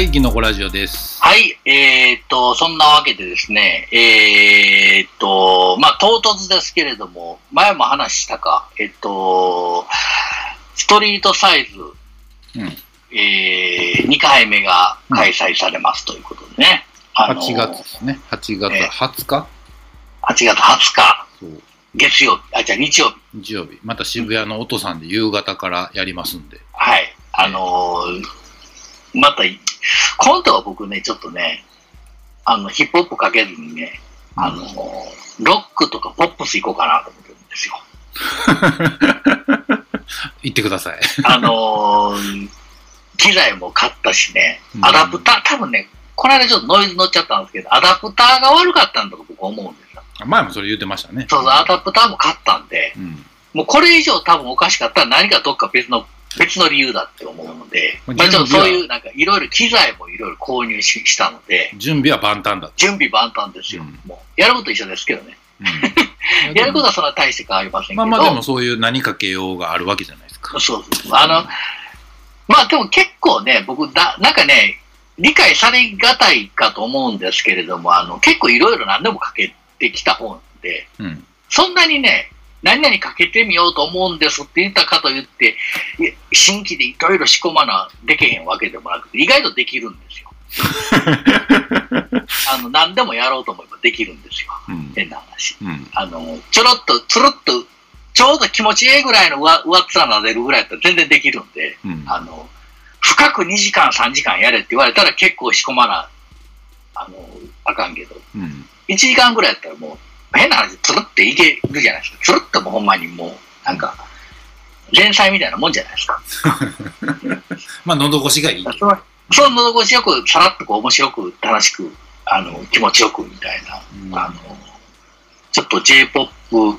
はい、キノコラジオです。はい、えーっと、そんなわけでですね、えーっと、まあ、唐突ですけれども、前も話したか、えっと、ストリートサイズ、うん。えー、2回目が開催されますということでね。あの8月ですね。8月え20日、8月20日。月曜日、あ、じゃあ日曜日。日曜日。また渋谷の音さんで夕方からやりますんで。はい。あのーまた、今度は僕ね、ちょっとね、あの、ヒップホップかけずにね、あのーロックとかポップス行こうかなと思ってるんですよ。行ってください。あのー機材も買ったしねう、んアダプター、多分ね、この間ちょっとノイズ乗っちゃったんですけど、アダプターが悪かったんだと僕思うんですよ。前もそれ言ってましたね。そうそう、アダプターも買ったんで、うん。もうこれ以上多分おかしかったら何かどっか別の、別の理由だって思うので、まあまあちょっとそういうなんかいろいろ機材もいろいろ購入ししたので、準備は万端だと。準備万端ですよ。うんもうやること一緒ですけどね。うん、やることはそんな大して変わりませんけど。まあまあでもそういう何かけようがあるわけじゃないですか。そうそう。あの、まあでも結構ね、僕だ、なんかね、理解されがたいかと思うんですけれども、あの、結構いろいろ何でもかけてきた本で、うん。そんなにね、何々かけてみようと思うんですって言ったかと言って、新規でいろいろ仕込まなできへんわけでもなくて、意外とできるんですよ。あの、何でもやろうと思えばできるんですよ。うん。変な話。うん。あの、ちょろっと、つるっと、ちょうど気持ちいいぐらいの上上っ面撫でるぐらいだったら全然できるんで、うん。あの、深く2時間、3時間やれって言われたら結構仕込まな、あの、あかんけど、うん。1時間ぐらいやったらもう、変な話、つるっていけるじゃないですか。つるってもうほんまにもう、なんか、前菜みたいなもんじゃないですか。まあ喉越しがいい。その喉越しよく、さらっとこう面白く、楽しく、あの、気持ちよくみたいな、うんあの、ちょっと J-POP、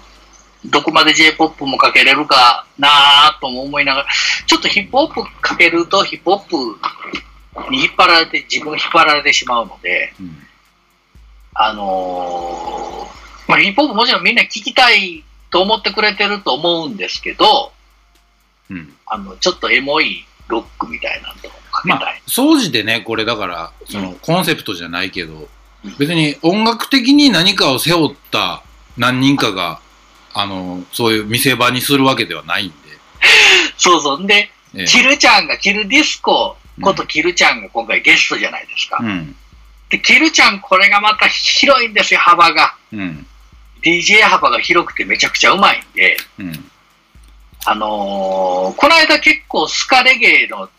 どこまで J-POP もかけれるかなぁとも思いながら、ちょっとヒップホップかけるとヒップホップに引っ張られて、自分が引っ張られてしまうので、うん。あのーまあ、ヒップホップもちろんみんな聞きたいと思ってくれてると思うんですけど、うん。あの、ちょっとエモいロックみたいなのとかけまあたい。、総じてね、これだから、その、コンセプトじゃないけどうん、別に音楽的に何かを背負った何人かが、あの、そういう見せ場にするわけではないんで。そうそう。んで、ええキルちゃんが、キルディスコことキルちゃんが今回ゲストじゃないですか。うん。で、キルちゃんこれがまた広いんですよ、幅が。うん。DJ 幅が広くてめちゃくちゃうまいんで、うん。あのーこの間結構スカレゲエの、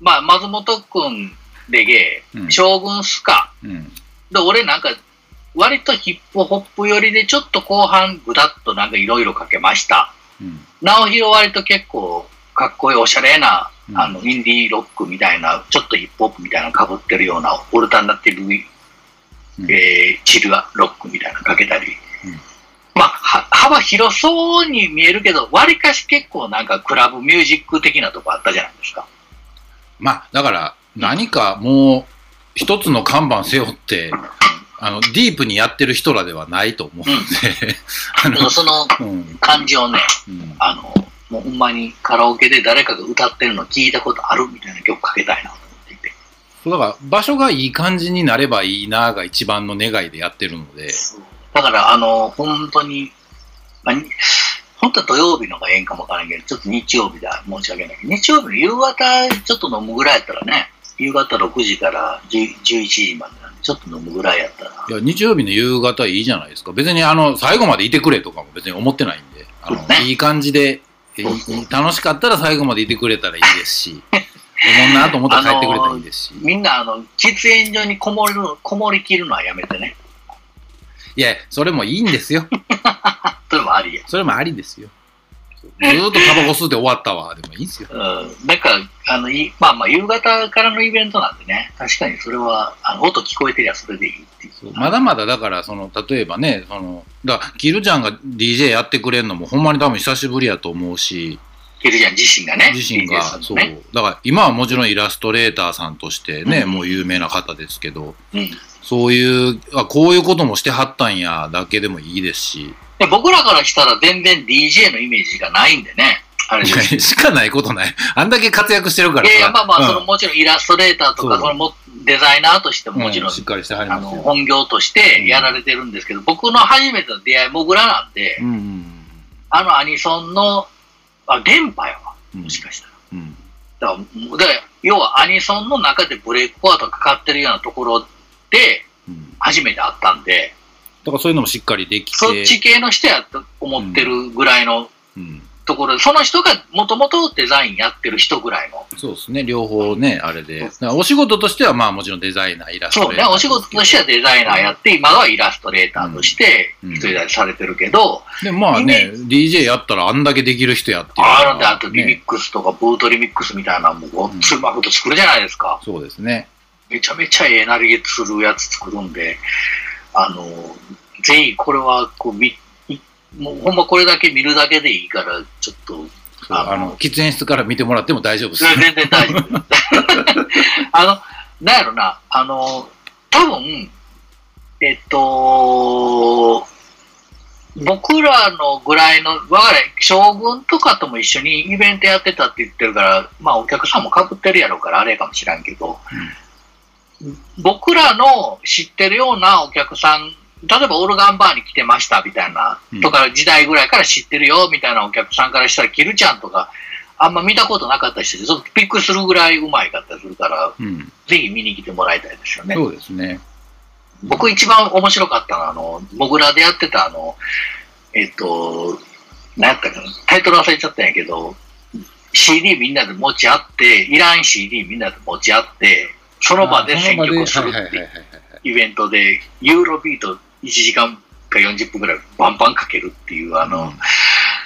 まあ、松本くんレゲエ、うん将軍スカ、うん。で、俺なんか、割とヒップホップ寄りでちょっと後半ぐだっとなんかいろいろかけました。うん。直弘割と結構かっこいいおしゃれな、うんあの、インディーロックみたいな、ちょっとヒップホップみたいなの被ってるような、オルタナティブ、うんえー、チルアロックみたいなのかけ広そうに見えるけど、割かし結構なんかクラブミュージック的なとこあったじゃないですか。まあ、だから、何かもう、一つの看板背負って、あの、ディープにやってる人らではないと思うんで、あの、そのうん。感じをね、うん。あの、もうほんまにカラオケで誰かが歌ってるの聞いたことあるみたいな曲かけたいなと思っていて。そうだから、場所がいい感じになればいいなが一番の願いでやってるので、だから、あの、本当に、まあ、に本当は土曜日のがええんかもわからんけど、ちょっと日曜日だ、申し訳ないけど、日曜日の夕方ちょっと飲むぐらいやったらね、夕方6時から10 11時までなんで、ちょっと飲むぐらいやったら、いや、日曜日の夕方いいじゃないですか。別に、あの、最後までいてくれとかも別に思ってないんで、あのねいい感じで、楽しかったら最後までいてくれたらいいですし、思んなと思ったら帰ってくれたらいいですし。みんな、あの、喫煙所にこもる、こもりきるのはやめてね。いや、それもいいんですよ。それもありや。それもありですよ。ずーっとタバコ吸って終わったわ、でもいいんですよ。うん。なんか、あの、いまあまあ、夕方からのイベントなんでね、確かにそれは、あの、音聞こえてりゃそれでいいっていう。そうまだまだだから、その、例えばね、その、だから、キルちゃんが DJ やってくれるのもほんまに多分久しぶりやと思うし、キルちゃん自身がね。自身が、そう。ねだから、今はもちろんイラストレーターさんとしてね、うんもう有名な方ですけど、うん。そういう、あ、こういうこともしてはったんや、だけでもいいですし、で僕らからしたら全然 DJ のイメージがないんでね。あれ。しかないことない。あんだけ活躍してるから。いやいや、まあまあ、そのうんもちろんイラストレーターとか、そうそのもデザイナーとしてももちろん、うんしっかりしてはりあのますよ。本業としてやられてるんですけど、僕の初めての出会い、モグラなんで、うんうんあのアニソンの、あ、電波やわ、うん。もしかしたら。うん。だから、要はアニソンの中でブレイクポアとかかかってるようなところ初めて会ったんで、だからそういうのもしっかりできて。そっち系の人やと思ってるぐらいのうん。ところで、その人がもともとデザインやってる人ぐらいの。そうですね。両方ね、あれで。お仕事としては、まあもちろんデザイナー、イラストそうね、お仕事としてはデザイナーやって、今はイラストレーターとしてうん一人立ちされてるけど、で、まあね、DJ やったらあんだけできる人やってるあるんで、あとリミねックスとかブートリミックスみたいなのもごっついうまいこと作るじゃないですか。そうですね。めちゃめちゃええなりげするやつ作るんで、あの、ぜひこれはこうみ、いもうほんまこれだけ見るだけでいいから、ちょっと、あの喫煙室から見てもらっても大丈夫です。全然大丈夫。あの、なんやろな、あの、多分、えっと、僕らのぐらいの、わかれ、将軍とかとも一緒にイベントやってたって言ってるから、まあお客さんも被ってるやろうからあれかもしらんけど、僕らの知ってるようなお客さん、例えばオルガンバーに来てましたみたいな、うんとか時代ぐらいから知ってるよみたいなお客さんからしたら、キルちゃんとか、あんま見たことなかった人で、ちょっとびっくりするぐらいうまいかったりするから、うん。ぜひ見に来てもらいたいですよね。そうですね。僕一番面白かったのは、あの、モグラでやってたあの、えっと、何やったかな、タイトル忘れちゃったんやけど、CD みんなで持ち合って、いらん CD みんなで持ち合って、その場で選曲するっていうイベントで、ユーロビート1時間か40分ぐらいバンバンかけるっていう、あの、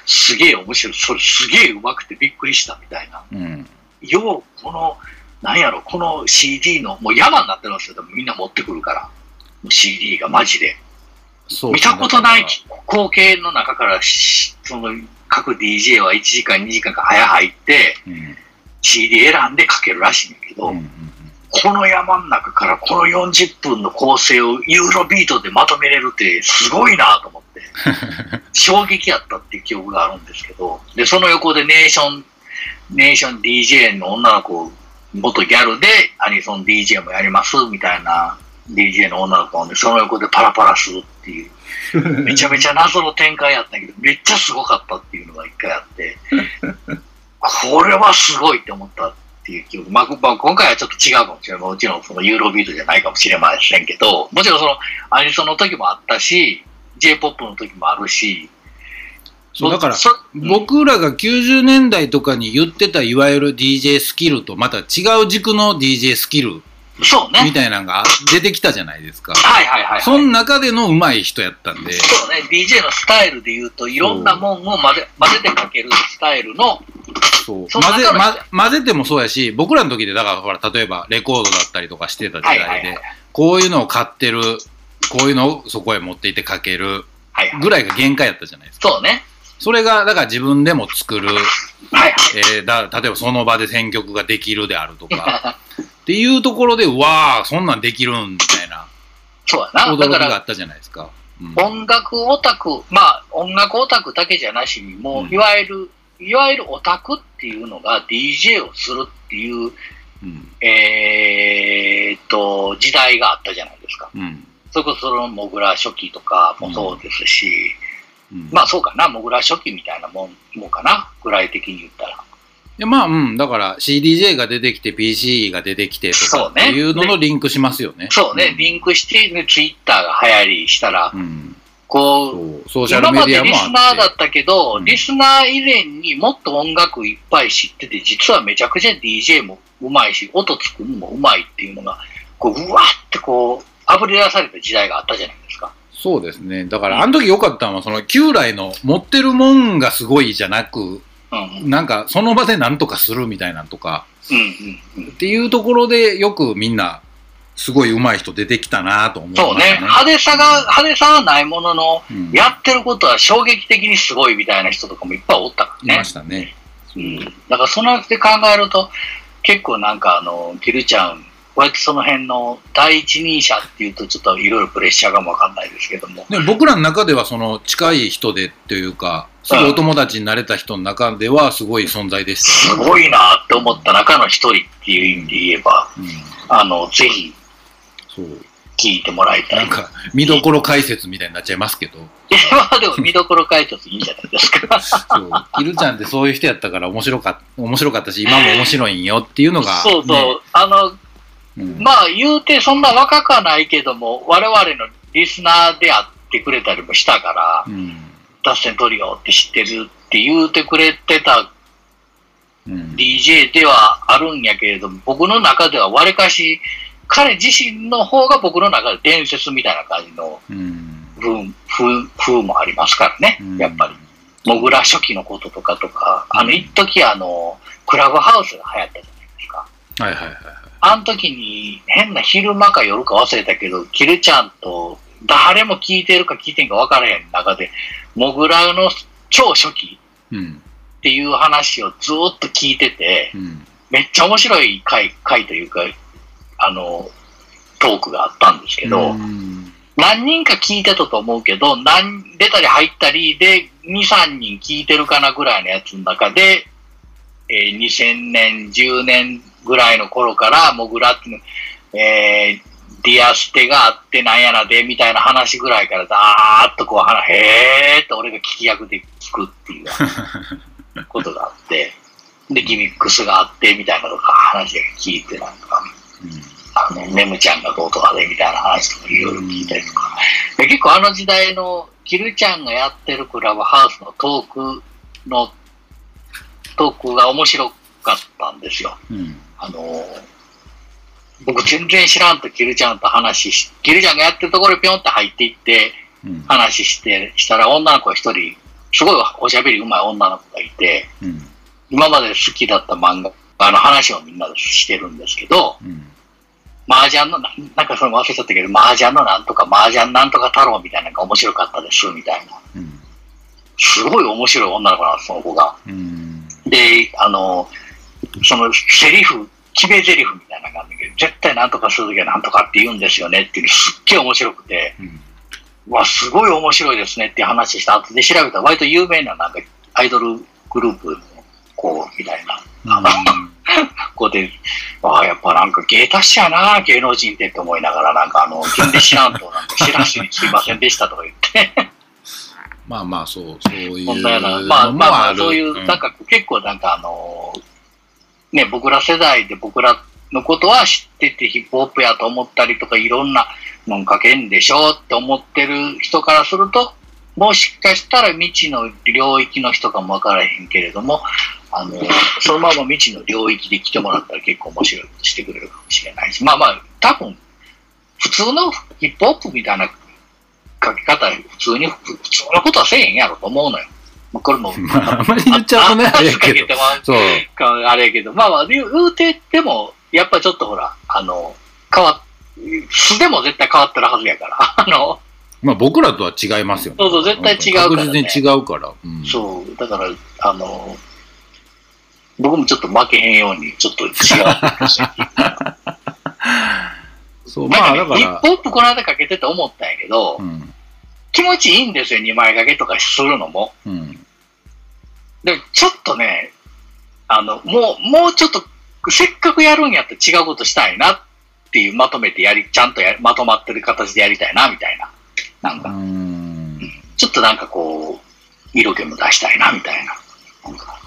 すげえ面白い、それすげえ上手くてびっくりしたみたいな。うん。よう、この、なんやろ、この CD の、もう山になってるんですよ、でもみんな持ってくるから。CD がマジで。そう見たことない光景の中からし、その、各 DJ は1時間、2時間か早入って、らうん。CD 選んでかけるらしいんだけど、うんうんこの山の中からこの40分の構成をユーロビートでまとめれるってすごいなと思って、衝撃やったっていう記憶があるんですけど、で、その横でネーション、ネーション DJ の女の子、元ギャルでアニソン DJ もやりますみたいな DJ の女の子がね、その横でパラパラするっていう、めちゃめちゃ謎の展開やったけど、めっちゃすごかったっていうのが一回あって、これはすごいって思ったいう記憶。まあ、まあ、今回はちょっと違うかもしれない。もちろんそのユーロビートじゃないかもしれませんけど、もちろんそのアニソンの時もあったし、J-POP の時もあるし、そうだからそ僕らが90年代とかに言ってたいわゆる DJ スキルとまた違う軸の DJ スキルそうね。みたいなのが出てきたじゃないですか。はいはいはい、はい。その中での上手い人やったんで、そうね、DJ のスタイルで言うと、いろんなもんを混ぜ混ぜてかけるスタイルの、そうその混ぜ、ま、混ぜてもそうやし、僕らの時で、だからほら、例えばレコードだったりとかしてた時代で、はいはいはいこういうのを買ってる、こういうのをそこへ持っていってかけるはいはい。ぐらいが限界やったじゃないですか。そうね。それが、だから自分でも作る、はいはい。えーだ例えばその場で選曲ができるであるとか、っていうところで、うわあ、そんなんできるんみたいな。そうやな。驚きがあったじゃないですか。うん。音楽オタク、まあ、音楽オタクだけじゃなしに、もうんう、いわゆる、いわゆるオタクっていうのが DJ をするっていう、うん。えーっと、時代があったじゃないですか。うん。それこそそのモグラ初期とかもそうですし、うん。まあそうかな、モグラ初期みたいなもん、もんかな、ぐらい的に言ったら。いやまあ、うん、だから CDJ が出てきて PC が出てきてとかってそうねいうののリンクしますよね。そうね、リンクして、ね、ツイッターが流行りしたら、うん。こう、ソーシャルメ今までディアもあって。リスナーだったけど、うんリスナー以前にもっと音楽いっぱい知ってて、実はめちゃくちゃ DJ もうまいし、音作るのもうまいっていうのが、こう、うわーってこう、あぶり出された時代があったじゃないですか。そうですね。だから、あの時良かったのは、その、旧来の持ってるもんがすごいじゃなく、うん、うん、なんか、その場で何とかするみたいなのとか、うん、うん。っていうところで、よくみんな、すごい上手い人出てきたなと思いましたそうね、派手さが、派手さはないものの、うんやってることは衝撃的にすごいみたいな人とかもいっぱいおったからねいま。したね。うん。だからそので考えると、結構なんかあの、キルちゃん割とその辺の第一人者っていうとちょっといろいろプレッシャーがわかんないですけども。で僕らの中ではその近い人でっていうか、すぐお友達になれた人の中ではすごい存在でしたね、すごいなって思った中の一人っていう意味で言えば、うん、あの、ぜひそう。聞いてもらいた。ないんか、見どころ解説みたいになっちゃいますけど、いや、まあでも見どころ解説いいんじゃないですか。そう。キルちゃんってそういう人やったから面白かっ面白かったし、今も面白いんよっていうのが、そうそう。ねあの、うんまあ言うてそんな若くはないけども、我々のリスナーであってくれたりもしたから、うん。脱線トリオって知ってるって言うてくれてたうん。DJ ではあるんやけれども、僕の中ではわりかし、彼自身の方が僕の中で伝説みたいな感じのうん。風風風もありますからね、やっぱり。モグラ初期のこととかとか、あの、うん一時あの、クラブハウスが流行ったじゃないですか。はいはいはいはい。あの時に変な昼間か夜か忘れたけど、キルちゃんと誰も聞いてるか聞いてんか分からへん中で、モグラの超初期うん。っていう話をずーっと聞いてて、うん。めっちゃ面白い回、回というか、あの、トークがあったんですけど、うん何人か聞いてたと思うけど、何、出たり入ったりで、2、3人聞いてるかなぐらいのやつの中で、えー2000年、10年ぐらいの頃から、モグラって、えーディアステがあってなんやなで、みたいな話ぐらいから、ざーっとこう話、へーって俺が聞き役で聞くっていうことがあって、で、ギミックスがあって、みたいなとか話が聞いて、なんか、うんあの、ネムちゃんがどうとかでみたいな話とかいろいろ聞いたりとか。で結構あの時代のキルちゃんがやってるクラブハウスのトークの、トークが面白かったんですよ。うん。あの、僕全然知らんとキルちゃんと話し、キルちゃんがやってるところにピョンって入っていってうん。話して、したら女の子一人、すごいおしゃべり上手い女の子がいて、うん。今まで好きだった漫画の話をみんなでしてるんですけど、うん。麻雀のな、なんかそれ忘れちゃったけど、麻雀のなんとか、麻雀なんとか太郎みたいなのが面白かったです、みたいな。うん。すごい面白い女の子なんです、その子が。うん。で、あの、そのセリフ、決め台詞みたいなのがあるんだけど、絶対なんとかするときはなんとかって言うんですよねっていうのすっげえ面白くて、うん。うわ、すごい面白いですねっていう話した後で調べたら割と有名ななんかアイドルグループの子みたいな。こう で、ああ、やっぱなんか芸達者やな、芸能人ってって思いながら、なんかあの、全然知らんと、なんか知らずにすいませんでしたとか言って、まあまあ、そう、そういうまあまあ。そういう、なんか結構なんかあの、ね、僕ら世代で僕らのことは知っててヒップホップやと思ったりとか、いろんなもんかけんでしょって思ってる人からすると、もしかしたら未知の領域の人かもわからへんけれども、あの、そのまま未知の領域で来てもらったら結構面白いことしてくれるかもしれないし、まあまあ、多分、普通のヒップホップみたいな書き方、普通に、普通のことはせえへんやろと思うのよ。まあ、これも、まあ、あんまり言っちゃうとね、あれやけど。そう。かあれやけど、まあまあ、言うてでも、やっぱちょっとほら、あの、変わっ、素でも絶対変わってるはずやから、あの、まあ僕らとは違いますよね。そうそう絶対違うからね確実に違うから。うん、そう、だから、あの、僕もちょっと負けへんように、ちょっと違う。そう、まあだからヒップ、ホップこの間かけてて思ったんやけど、うん。気持ちいいんですよ、2枚掛けとかするのも。うん。で、ちょっとね、あの、もう、もうちょっと、せっかくやるんやったら違うことしたいなっていう、まとめてやり、ちゃんとやまとまってる形でやりたいな、みたいな。なんうか、ん。ちょっとなんかこう、色気も出したいな、みたいな。なんか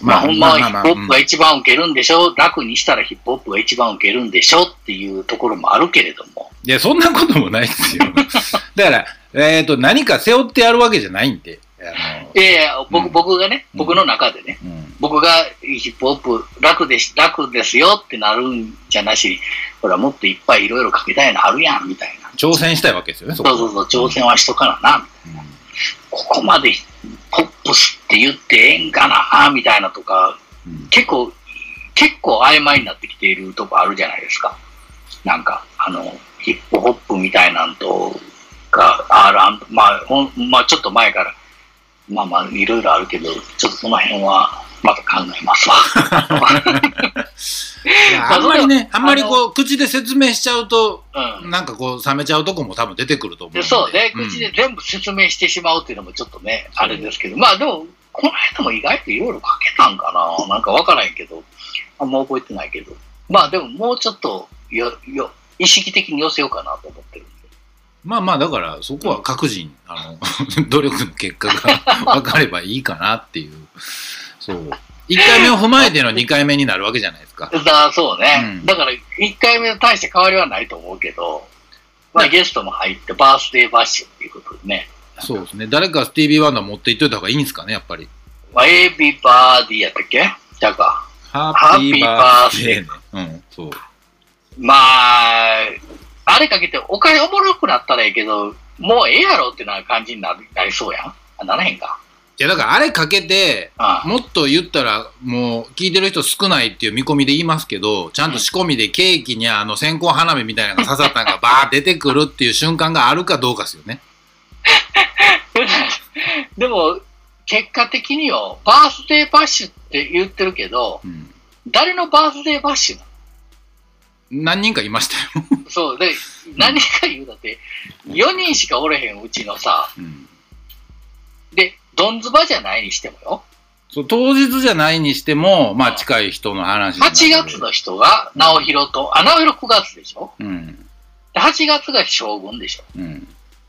まあ、ほんまはヒップホップが一番受けるんでしょ、楽にしたらヒップホップが一番受けるんでしょっていうところもあるけれども。いや、そんなこともないですよ。だから、えっ、と、何か背負ってやるわけじゃないんで。いやいや、僕、うん僕がね、うん僕の中でね、うん。僕がヒップホップ楽です、楽ですよってなるんじゃなし、ほら、もっといっぱいいろいろかけたいのあるやん、みたいな。挑戦したいわけですよね、そこそうそうそう、挑戦はしとかなな。ここまでポップスって言ってええんかな、みたいなとか、うん結構、結構曖昧になってきているとこあるじゃないですか。なんか、あの、ヒップホップみたいなんとか、あるあんまあ、ほんまあ、ちょっと前から、まあまあ、いろいろあるけど、ちょっとその辺は、また考えますわ。あんまりね、あんまりあこう、口で説明しちゃうと、うん。なんかこう、冷めちゃうとこも多分出てくると思うんでで。そうね、ん口で全部説明してしまうっていうのもちょっとね、あれですけど、まあでも、この間も意外といろいろかけたんかな、なんかわからんけど、あんま覚えてないけど、まあでももうちょっとよよ意識的に寄せようかなと思ってるんで。まあまあ、だから、そこは各人、あの、努力の結果が分かればいいかなっていう。そう。1回目を踏まえての2回目になるわけじゃないですか。だそうね、うんだから1回目に対して変わりはないと思うけど、まあゲストも入ってバースデーバッシュっていうことでね、そうですね。誰かスティービー・ワンダー持っていっといた方がいいんですかね、やっぱり。まあ、エビバーディーやったっけ？じゃあか。ハッピーバースデーね。うん、そう。まあ、あれかけてお金おもろくなったらいいけど、もうええやろってな感じになりそうやん。あならへんか。いや、だからあれかけて、あもっと言ったら、もう聞いてる人少ないっていう見込みで言いますけど、ちゃんと仕込みでケーキにあの線香花火みたいなのが刺さったのが バー出てくるっていう瞬間があるかどうかですよね。でも、結果的によ、バースデーバッシュって言ってるけど、うん。誰のバースデーバッシュな何人かいましたよ。のそう、で、何か言うだって、4人しかおれへんうちのさ、うん。で、ドンズバじゃないにしてもよ、そう当日じゃないにしても、まあ近い人の話8月の人が直弘と、あ、直弘9月でしょ？うん。で ?8 月が将軍でしょ？うん。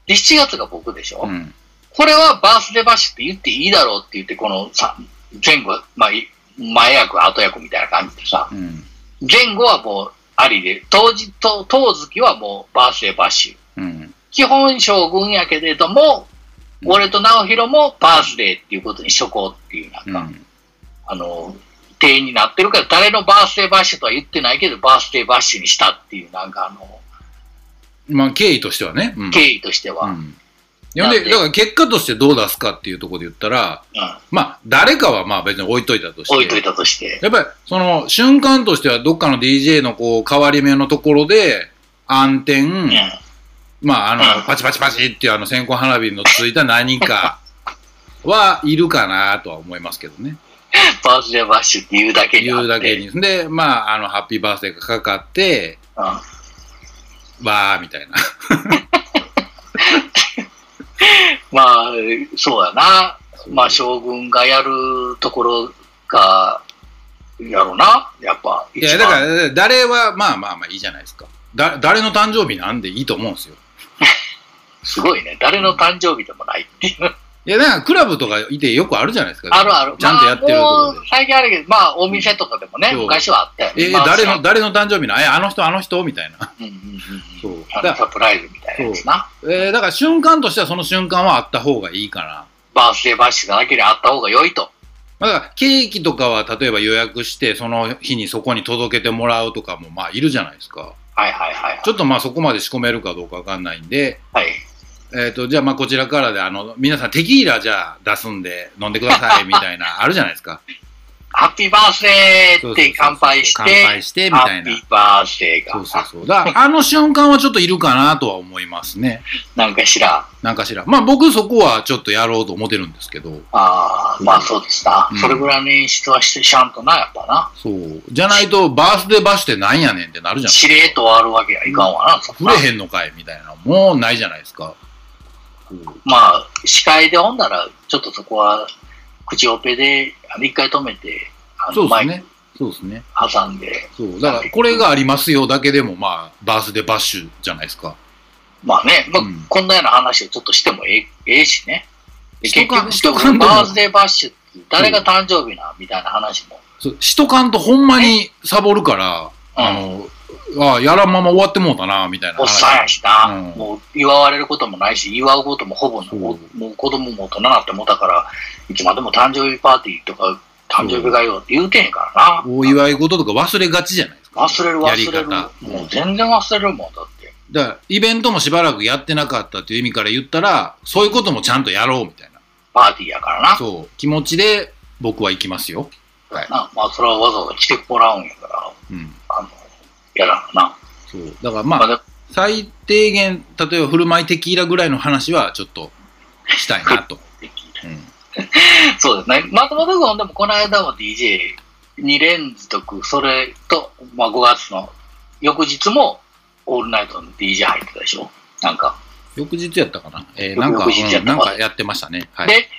で、7月が僕でしょ、うん。これはバースデーバッシュって言っていいだろうって言って、このさ前後、まあ、い前役、後役みたいな感じでさ、うん。前後はもうありで、当時と、当月はもうバースデーバッシュ。うん。基本将軍やけれども、うん俺と直弘もバースデーっていうことにしとこうっていう、なんか、うん。あの、定になってるから、誰のバースデーバッシュとは言ってないけど、バースデーバッシュにしたっていう、なんかあの、まあ経緯としてはね。うん。経緯としては。うん。うん。で、なんでだから結果としてどう出すかっていうところで言ったら、まあ誰かはまあ別に置いといたとして。置いといたとして。やっぱりその瞬間としてはどっかの DJ のこう変わり目のところで暗転、うん。まああの、うんパチパチパチっていうあの線香花火のついた何かはいるかなとは思いますけどね。バースデーバッシュって言うだけに。言うだけに。で、まああのハッピーバースデーがかかって、うん。わーみたいな。まあ、そうやな。まあ、将軍がやるところが、やろうな。やっぱ、いや、だから、誰は、まあまあまあいいじゃないですか。だ誰の誕生日なんでいいと思うんですよ。すごいね。誰の誕生日でもないっていう。いや、だからクラブとかいてよくあるじゃないですか。あるある。ちゃんとやってるまあ。最近あるけど、まあ、お店とかでもね、昔はあったよね。え、まあ誰の、誰の誕生日なえ、あの人、あの人みたいな。うんうんうんうん。そう。サプライズみたいなやつな。ら、えーだから瞬間としてはその瞬間はあった方がいいかな。バースデーバッシュだけであった方が良いと。まあだから、ケーキとかは例えば予約して、その日にそこに届けてもらうとかも、まあ、いるじゃないですか。はいはいはい。ちょっとまあ、そこまで仕込めるかどうかわかんないんで、はい。えっ、と、じゃあまあ、こちらからで、あの、皆さんテキーラじゃあ出すんで飲んでください、みたいな、あるじゃないですか。ハッピーバースデーって乾杯して、乾杯して、みたいなハッピ。ーバースデーが。そうそうそう。だから、あの瞬間はちょっといるかなとは思いますね。なんかしら。なんかしら。まあ僕そこはちょっとやろうと思ってるんですけど。ああ、まあそうですな。うんそれぐらいの演出はしてしゃんとな、やっぱな。そう。じゃないと、バースデーバッシュってなんやねんってなるじゃん。しれっと終わるわけはいかんわな触れへんのかいみたいな。もうないじゃないですか。まあ、司会でほんなら、ちょっとそこは、口オペで、一回止めて、そうですね。そうですね。ク挟んで、そう。だから、これがありますよだけでも、まあ、バースデーバッシュじゃないですか。まあね、まあうんこんなような話をちょっとしてもええええしね。結しとかんともバースデーバッシュって誰が誕生日な、みたいな話も。そうしとかんとほんまにサボるから、あの、あやらんまま終わってもうたな、みたいなおっさんやしな、うんもう祝われることもないし、祝うこともほぼもう子供も大人になってもうたから、いつまでも誕生日パーティーとか、誕生日がよって言うてへんからな。お祝い事とか忘れがちじゃないですか。忘れる忘れる。方。もう全然忘れるもん、だって。だから、イベントもしばらくやってなかったっていう意味から言ったら、そういうこともちゃんとやろうみたいな。パーティーやからな。そう、気持ちで僕は行きますよ。はい。なまあ、それはわざわざ来てもらうんやから、うん。やらなな。そう。だからまあ、まあ、で最低限、例えば振る舞いテキーラぐらいの話はちょっとしたいなと。うん。そうですね。松本君でもこの間も DJ 2連続、それと、まあ5月の翌日も、オールナイトの DJ 入ってたでしょなんか。翌日やったかな？えー、なんかうんなんかやってましたね。はい。で、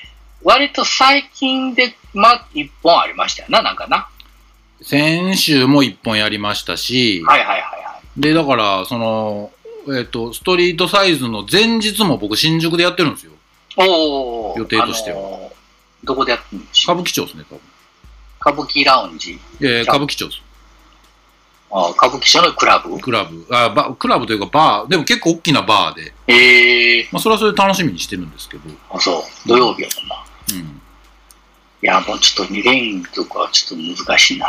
割と最近で、まあ、1本ありましたよな、なんかな。先週も一本やりましたし、はいはいはいはい。で、だから、その、えっ、と、ストリートサイズの前日も僕、新宿でやってるんですよ。おお予定としてはあのーどこでやってるんでしょ歌舞伎町ですね、多分。歌舞伎ラウンジ。いやいや歌舞伎町です。あ歌舞伎町のクラブ？クラブ。あバクラブというかバー、でも結構大きなバーで、ええまあ、それはそれで楽しみにしてるんですけど、あ、そう。土曜日やもんな。うん。いや、もうちょっと2連続はちょっと難しいな。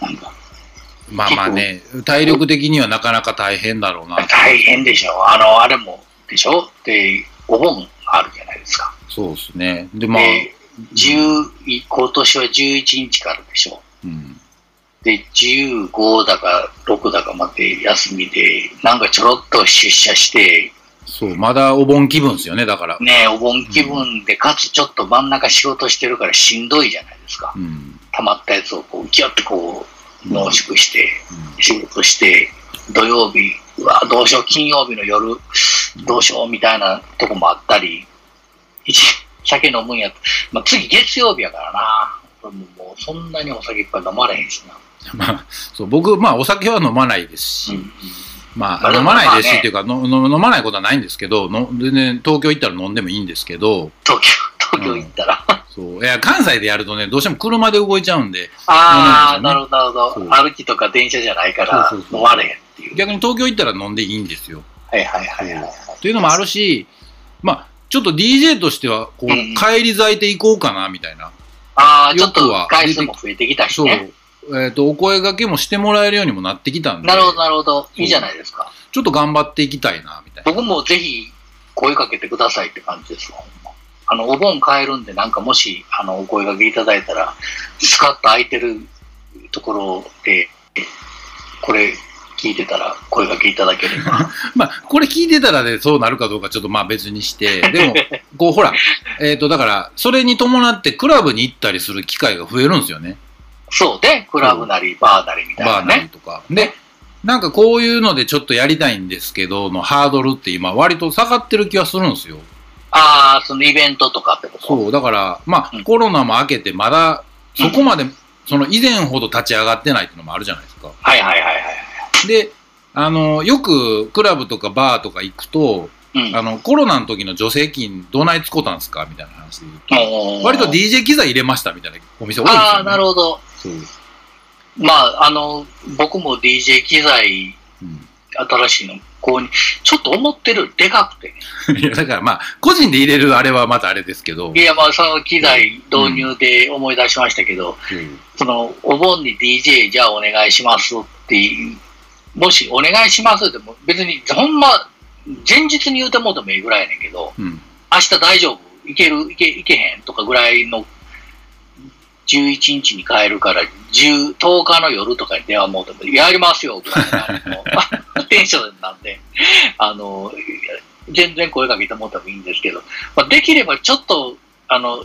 なんか、まあまあね、体力的にはなかなか大変だろうな。大変でしょ。あの、あれも、でしょで、お盆あるじゃないですか。そうですね。で、まあ、で、10今年は11日からでしょ。うん。で、15だか6だかまで休みで、なんかちょろっと出社して、そう、まだお盆気分ですよね、だから。ね、お盆気分で、かつちょっと真ん中仕事してるからしんどいじゃないですか。うん。溜まったやつをこう、ギュッてこう、濃縮して、うん仕事して、土曜日、うわ、どうしよう、金曜日の夜、どうしようみたいなとこもあったり、一酒飲むんやまあ、次月曜日やからな。もうそんなにお酒いっぱい飲まれへんしな。まあ、そう、僕、まあ、お酒は飲まないですし、うんまあ、まあ飲まないですしっていうか、のの飲まないことはないんですけど、の全然東京行ったら飲んでもいいんですけど、東京、東京行ったら。そう、いや、関西でやるとね、どうしても車で動いちゃうんで、ああ、なるほど、なるほど。歩きとか電車じゃないから飲まれへんっていう。逆に東京行ったら飲んでいいんですよ。はいはいはいはい。というのもあるし、まあ、ちょっと DJ としては、こう、うん帰り咲いていこうかな、みたいな。ああ、ちょっと回数も増えてきたしそう。ね。えっ、と、お声掛けもしてもらえるようにもなってきたんで、なるほど、なるほど。いいじゃないですか。ちょっと頑張っていきたいな、みたいな。僕もぜひ声かけてくださいって感じですあの、お盆帰るんで、なんかもし、あの、お声かけいただいたら、スカッと空いてるところで、これ聞いてたら声かけいただければ。まあ、これ聞いてたらね、そうなるかどうかちょっとまあ別にして、でも、こう、ほら、えっ、と、だから、それに伴ってクラブに行ったりする機会が増えるんですよね。そうね、クラブなり、バーなりみたいバーなりなね。とか。で、なんかこういうのでちょっとやりたいんですけど、のハードルって今割と下がってる気はするんですよ。ああ、そのイベントとかってこと？そう、だから、まあ、うんコロナも明けてまだそこまで、その以前ほど立ち上がってないっていうのもあるじゃないですか。はいはいはいはい。で、あの、よくクラブとかバーとか行くと、うんあの、コロナの時の助成金どない使ったんですかみたいな話で言うと。割と DJ 機材入れましたみたいなお店多いですよ、ね。ああ、なるほど。そう。まあ、あの、僕も DJ 機材、うん新しいの購入、ちょっと思ってるでかくてね。いや、だからまあ、個人で入れるあれはまたあれですけど。いや、まあ、その機材導入で思い出しましたけど、うんその、お盆に DJ じゃあお願いしますっていう、もしお願いしますっても別に、ほんま、前日に言うてもうてもいいぐらいやねんけど、うん。明日大丈夫？いける？いけいけへん？とかぐらいの、11日に帰るから、10、10日の夜とかに電話もうても、やりますよぐらいのテンションなんで、あの、全然声かけてもうてもいいんですけど、まあ、できればちょっと、あの、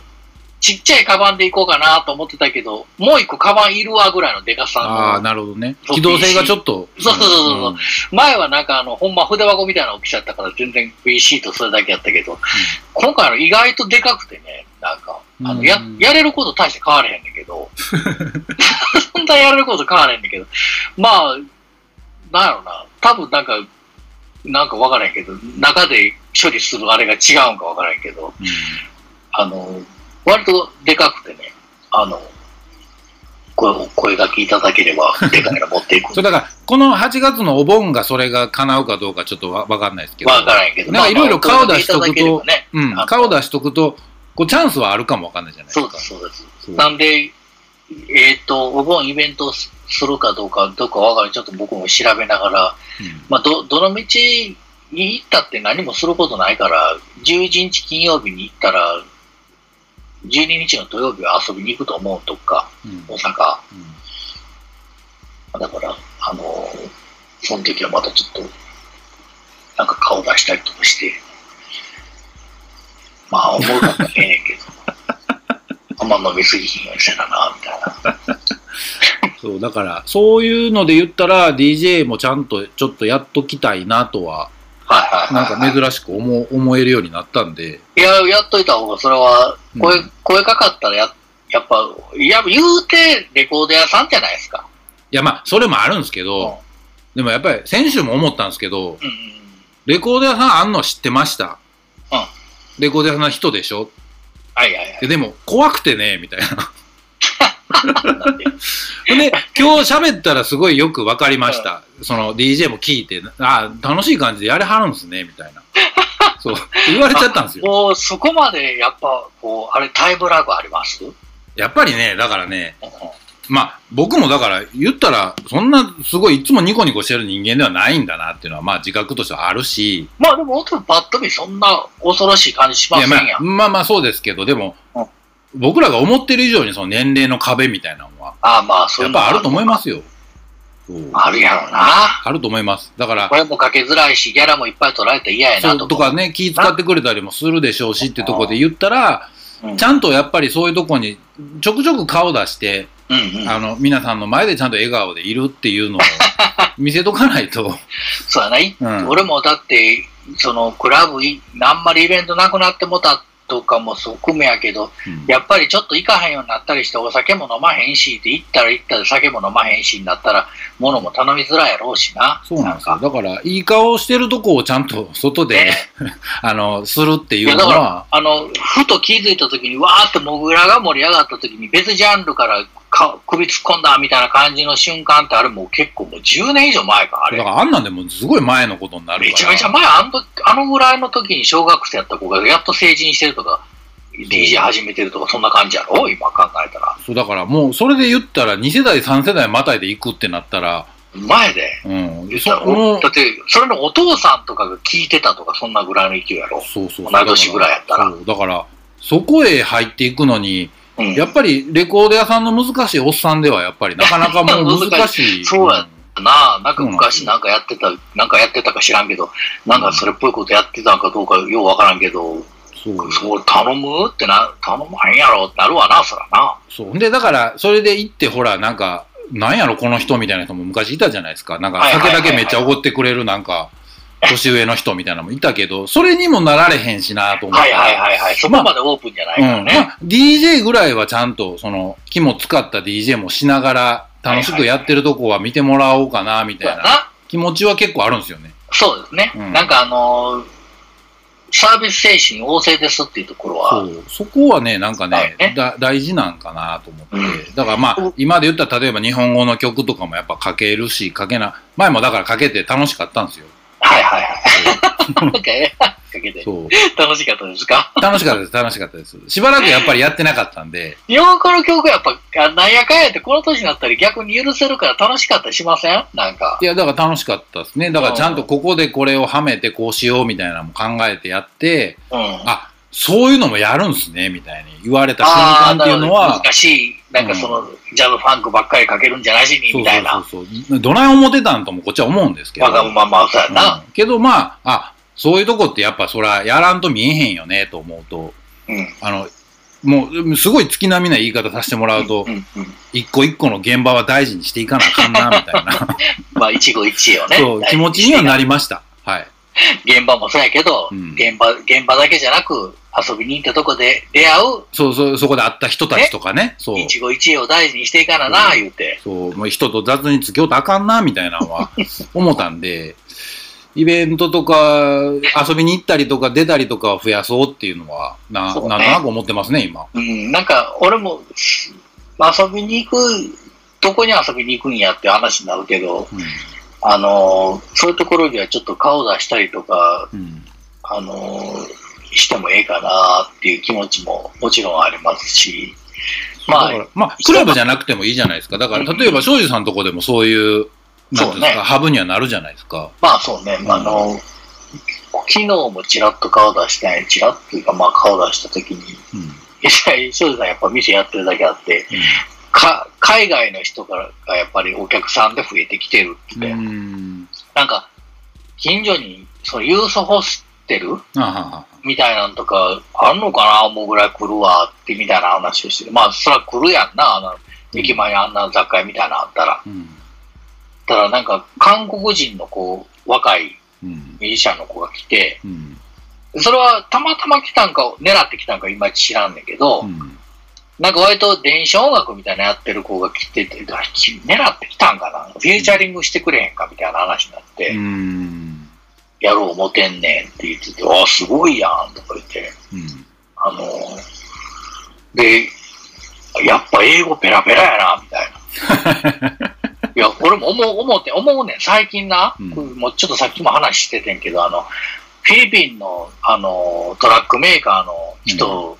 ちっちゃいカバンで行こうかなと思ってたけど、もう一個カバンいるわぐらいのデカさああ、の、なるほどね。機動性がちょっと。そうそうそうそううん前はなんかあの、ほんま筆箱みたいな大きさだったから全然 PC とそれだけやったけど、今回の意外とでかくてね、なんか、あの、やうん、やれること大して変われへんねんけど、そんなやれること変われへんねんけど、まあ、なんやろな、多分なんか、なんかわからへんけど、中で処理するあれが違うんかわからへんけど、うんあの、割とでかくてね、あの、声、声がけいただければ、でかいの持っていくそう。だから、この8月のお盆がそれが叶うかどうかちょっとわわかんないですけど。わからへんけど、なんかいろいろ顔出しとくとねうん。顔出しとくと、こうチャンスはあるかもわかんないじゃないですか。そうです、そうです。なんで、えっ、と、お盆イベントすするかどうか、どうかわからない。ちょっと僕も調べながら、うんまあ、ど、どの道に行ったって何もすることないから、11日金曜日に行ったら、12日の土曜日は遊びに行くと思うとか、うん大阪。うんだから、あのーその時はまたちょっと、なんか顔出したりとかして、まあ、思うかもしれんけど、あんま飲みすぎひんようにせなな、みたいな。そう、だから、そういうので言ったら、DJ もちゃんとちょっとやっときたいなとは、なんか珍しく思う思えるようになったんで、いや、やっといた方が、それは、声、うん声かかったらや、やっぱ、いや、言うて、レコード屋さんじゃないですか。いや、まあ、それもあるんですけど、でもやっぱり、先週も思ったんですけど、うんうん。レコード屋さんあんの知ってました？うんレコード屋さんの人でしょ？はいはいはいででも、怖くてね、みたいな。で。で、今日喋ったらすごいよくわかりました。その DJ も聞いて、あ楽しい感じでやれはるんですね、みたいな。そう、言われちゃったんですよ。もう、そこまで、やっぱ、こう、あれ、タイムラグあります？やっぱりね、だからね、うんまあ、僕もだから言ったら、そんなすごいいつもニコニコしてる人間ではないんだなっていうのは、まあ自覚としてはあるし、まあでも、音パッと見そんな恐ろしい感じしませんやん。まあ、まあまあそうですけど、でもうん、僕らが思ってる以上にその年齢の壁みたいなのは、ああまあ、そうやっぱあると思いますよ。あるやろな。あると思います。だからこ、れもかけづらいし、ギャラもいっぱい取られて嫌やなとか。とかね、気使ってくれたりもするでしょうしってとこで言ったら、うんちゃんとやっぱりそういうとこにちょくちょく顔出して、うんうん。あの、皆さんの前でちゃんと笑顔でいるっていうのを 見せとかないと、そうやな。いうん俺もだって、その、クラブい、あんまりイベントなくなってもたとかも含めやけど、うんやっぱりちょっと行かへんようになったりして、お酒も飲まへんし、って行ったら行ったら酒も飲まへんしになったら、物も頼みづらいやろうしな。そうなんですよ。かだから、いい顔してるとこをちゃんと外で、あの、するっていいうのは、、あの、ふと気づいた時に、わーってモグラが盛り上がった時に、別ジャンルからか首突っ込んだみたいな感じの瞬間って、あれもう結構もう10年以上前か、あれだか。らあんなんでもすごい前のことになるから。めちゃめちゃ前、あの時あのぐらいの時に小学生やった子がやっと成人してるとか、DJ 始めてるとか、そんな感じやろ？今考えたら。そう、だからもう、それで言ったら、2世代、3世代またいで行くってなったら、前で。うん。言ったらそもうだって、それのお父さんとかが聞いてたとか、そんなぐらいの勢いやろ？そうそうそう。同い年ぐらいやったらそうだから、そこへ入っていくのに、うん。やっぱりレコード屋さんの難しいおっさんでは、やっぱりなかなかもう難しい。そうやなあ、なんか昔なんかやってた、なんかやってたか知らんけど、なんかそれっぽいことやってたんかどうかようわからんけど、そう。そう頼むってな、頼まへんやろってなるわな、そらな。そう。で、だから、それで行って、ほら、なんか、なんやろ、この人みたいな人も昔いたじゃないですか。なんか、酒だけめっちゃおごってくれる、なんか、年上の人みたいなのもいたけど、それにもなられへんしなと思って。はいはいはいはい。そこまでオープンじゃないからうん。ね。まあ、DJ ぐらいはちゃんと、その、気も使った DJ もしながら、楽しくやってるとこは見てもらおうかな、みたいな。気持ちは結構あるんですよね。そうですね。うんなんかあのーサービス精神旺盛ですっていうところは、そう。そこはね、なんかね、はいねだ大事なんかなと思って。うんだからまあうん、今で言ったら、例えば日本語の曲とかもやっぱ書けるし、書けな、前もだから書けて楽しかったんですよ。はいはいはい。なんかね、かけてそう。楽しかったですか？楽しかったです、楽しかったです。しばらくやっぱりやってなかったんで、日本語の曲やっぱ、あなんやかんやってこの年になったら逆に許せるから楽しかったりしません？なんかい。や、だから楽しかったですね。だからちゃんとここでこれをはめてこうしようみたいなのも考えてやって、うん。あ、そういうのもやるんすね、みたいに言われた瞬間っていうのは難しい、なんかその、ジャズファンクばっかりかけるんじゃなしに、みたいな。そうそうそう。どない思ってたんともこっちは思うんですけど。わがまま、そうやな。うんけどまあ、あ、そういうとこってやっぱそらやらんと見えへんよねと思うと、うん。あの、もう、すごい月並みな言い方させてもらうとう、んうん。一個一個の現場は大事にしていかなあかんな、みたいな。まあ、一期一会をね。そう、気持ちにはなりました。はい。現場もそうやけど、うん現場、現場だけじゃなく、遊びに行ったとこで出会う、そうそう、そこで会った人たちとかね、そう。一期一会を大事にしていかなな、うん言うて。そう、もう人と雑に付き合うとあかんな、みたいなのは思ったんで、イベントとか遊びに行ったりとか出たりとかを増やそうっていうのは、な、ねなんとなく思ってますね、今。うん、なんか、俺も、遊びに行く、どこに遊びに行くんやって話になるけど、うん。あのーそういうところにはちょっと顔出したりとか、うん。あのーしてもええかなっていう気持ちももちろんありますし、まあまあ、クラブじゃなくてもいいじゃないですか。だから、例えば、庄司さんのとこでもそういう、そうねか、ハブにはなるじゃないですか。まあそうね、うんあの、昨日もちらっと顔出してない、ちらっというか、まあ顔出したときに、うん。実際、庄司さんやっぱ店やってるだけあって、か海外の人からがやっぱりお客さんで増えてきてるってうん。なんか、近所に、そのユースホステル。みたいなんとか、あんのかな思うぐらい来るわってみたいな話をしてる。まあ、そら来るやんな。あの、駅前にあんな雑貨屋みたいなのあったら。うん。ただなんか、韓国人のこう、若いうん。ミュージシャンの子が来て、うん。それはたまたま来たんか、狙って来たんか、いまいち知らんねんけど、うん。なんか割と電子音楽みたいなのやってる子が来てて、狙って来たんかな？フューチャリングしてくれへんかみたいな話になって、うん。やろう思てんねんって言ってて、ああ、すごいやんとか言って、うん。あのーで、やっぱ英語ペラペラやな、みたいな。いや、俺も思う、思って、思うねん。最近な、うんもうちょっとさっきも話しててんけど、あの、フィリピンの、あの、トラックメーカーの人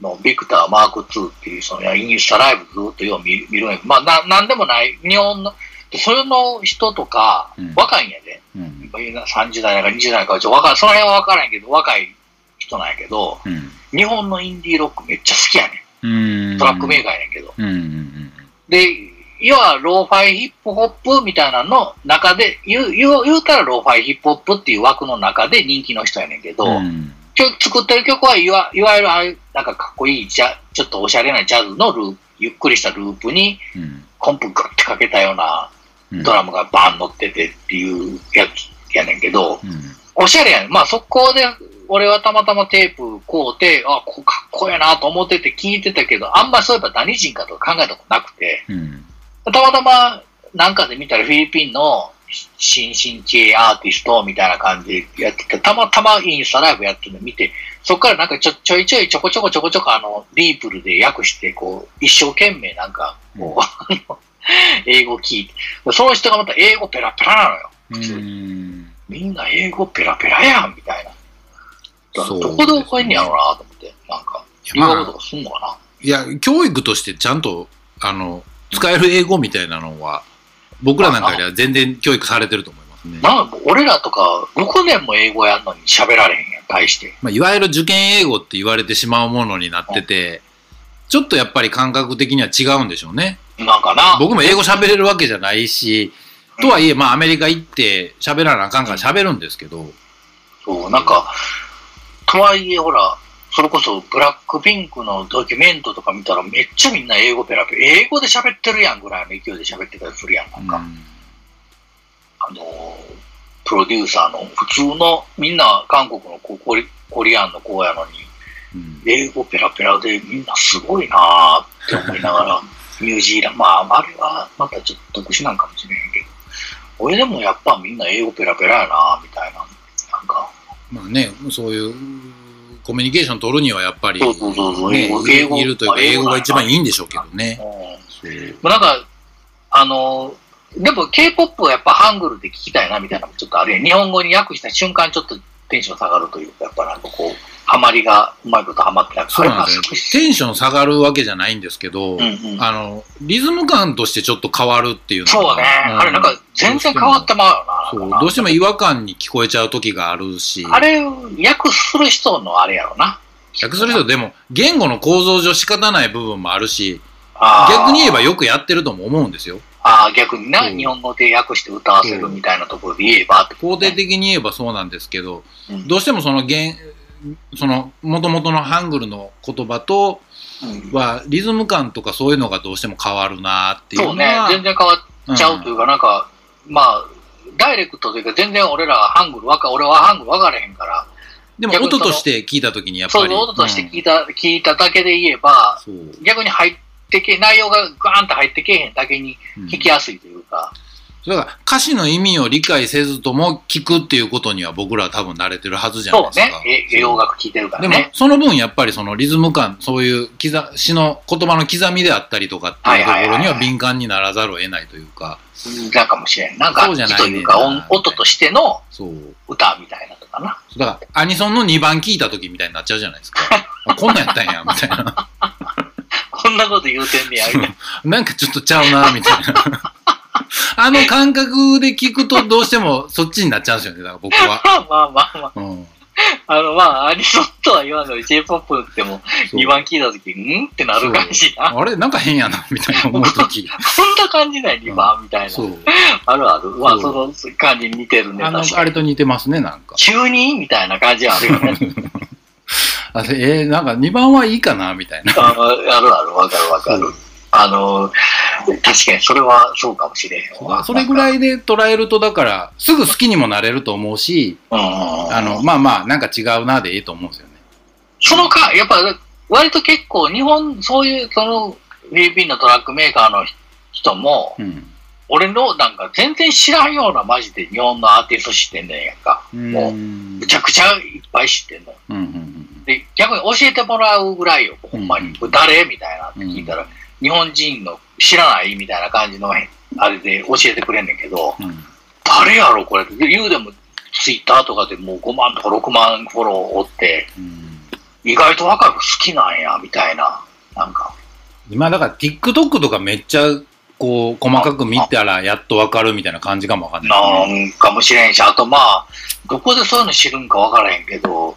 のビクターマーク2っていう、そのインスタライブずっとよう見見るんやまあ、な、なんでもない、日本の、でそれの人とかうん、若いんやで。うん。30代だか20代だか、ちょっとわからん、その辺はわからんけど、若い人なんやけど、うん。日本のインディーロックめっちゃ好きやねうん。ん。トラックメーカーやねんけど。で、要はローファイヒップホップみたいなの中で、言う、言う、言うたらローファイヒップホップっていう枠の中で人気の人やねんけど、うん。作ってる曲はいわいわゆるああいうなんかかっこいいジャ、ちょっとおしゃれなジャズのループ、ゆっくりしたループにうん。コンプグッてかけたようなうん。ドラムがバン乗っててっていうやつやねんけど、うん。おしゃれやねん。まあ速攻で俺はたまたまテープ買うて、あ、こかっこええなと思ってて聞いてたけど、あんまそういえば何人かとか考えたことなくて、うん。たまたまなんかで見たらフィリピンの新進系アーティストみたいな感じでやってて、たまたまインスタライブやってるの見て、そっからなんかちょちょいちょいちょこちょこちょこちょこあの、ディープルで訳して、こう、一生懸命なんか、こう、あの英語聞いて、その人がまた英語ペラペラなのよ。うん。みんな英語ペラペラやん、みたいな。どこで覚えんねやろうなと思って、なんか、いやまあ言うことすんのかいや、教育としてちゃんと、あの、使える英語みたいなのは、僕らなんかよりは全然教育されてると思いますね。な。なんか俺らとか6年も英語やんのに喋られへんやん、対して。まあ、いわゆる受験英語って言われてしまうものになってて、ちょっとやっぱり感覚的には違うんでしょうね。なんかな。僕も英語喋れるわけじゃないし、とはいえ、まあアメリカ行って喋らなあかんから喋るんですけど、そう、なんか、とはいえ、ほら、それこそブラックピンクのドキュメントとか見たらめっちゃみんな英語ペラペラ、英語で喋ってるやんぐらいの勢いで喋ってたりするやん。なんか、うん。あのー、プロデューサーの普通のみんな韓国のココリコリアンの子やのに、うん。英語ペラペラでみんなすごいなーって思いながら、ニュージーランド、まあ、あれはまたちょっと特殊なんかもしれへんけど、俺でもやっぱみんな英語ペラペラやなーみたいな、なんか、まあね、そういうコミュニケーション取るにはやっぱり、ね英語いるというか、まあ英語が一番いいんでしょうけどね。うん。そうなんか、あのー、でも K-POP はやっぱハングルで聞きたいなみたいなのもちょっとあるやん。日本語に訳した瞬間ちょっとテンション下がるというか、やっぱなんかこう、ハマりがうまいことハマってなくて、そうなんですよ。テンション下がるわけじゃないんですけど、うん。うんあの、リズム感としてちょっと変わるっていうのそうね、ん。あれなんか全然変わってまうよな。そう。どうしても違和感に聞こえちゃう時があるし、あれ、訳する人のあれやろな。訳する人でも言語の構造上仕方ない部分もあるし、逆に言えばよくやってるとも思うんですよ。あー逆にな、日本語で訳して歌わせるみたいなところで言えば。肯定的に言えばそうなんですけど、うん。どうしてもその原、その元々のハングルの言葉とうん。はリズム感とかそういうのがどうしても変わるなっていうのそうね。は、、全然変わっちゃうというか、なんか、まあ、ダイレクトというか、全然俺らハングルわか、俺はハングル分かれへんから、でも音として聞いた時にやっぱり。そう音としてうん聞いた、聞いただけで言えば、逆に入ってけ、内容がガーンと入ってけえへんだけにうん。聞きやすいというか、だから歌詞の意味を理解せずとも聞くっていうことには僕らは多分慣れてるはずじゃないそうですか。ね、え洋楽聞いてるかでもらね。その分やっぱりそのリズム感そういう刻詩の言葉の刻みであったりとかっていうところには敏感にならざるを得ないというか。かもしれん。なんか、そうじゃないというか、音音としてのそう。歌みたいなとかな。だからアニソンの2番聞いた時みたいになっちゃうじゃないですか。あ こんなんやったんやみたいなこんなこと言うてんねや、みたいな。なんかちょっとちゃうなみたいな。あの感覚で聞くとどうしてもそっちになっちゃうんですよねだから僕は、まあまあまあ、うん、あの、まあ、アニソンとは言わんのに J-POP ってもそう2番聞いたとき、んってなる感じな。あれ？なんか変やなみたいな思う時。こんな感じだよ、2番みたいな。あるある。まあ、そその感じに似てるね。あれと似てますねなんか。急に？みたいな感じはあるよね。あれえー、なんか2番はいいかなみたいなああるある、わかるわかる。ああの、確かにそれはそうかもしれへんわ。それぐらいで捉えると、だから、すぐ好きにもなれると思うし、うんうんうん。あの、まあまあ、なんか違うなでいいと思うんですよね。そのか、やっぱ、割と結構、日本、そういう、その、フィリピンのトラックメーカーの人も、うん。俺のなんか全然知らんようなマジで日本のアーティスト知ってんねんやんか。もう、んむちゃくちゃいっぱい知ってんの。うんうんで、逆に教えてもらうぐらいよ、ほんまに。うん誰？みたいなって聞いたら、日本人の知らないみたいな感じの、あれで教えてくれんねんけど、うんうん。誰やろこれ言うでも、ツイッターとかでもう5万とか6万フォローおって、うん意外と若い子好きなんや、みたいな。なんか、今、だから TikTok とかめっちゃ、こう、細かく見たらやっとわかるみたいな感じかもわかんないね。なんかもしれんし、あとまあ、どこでそういうの知るんかわからへんけど、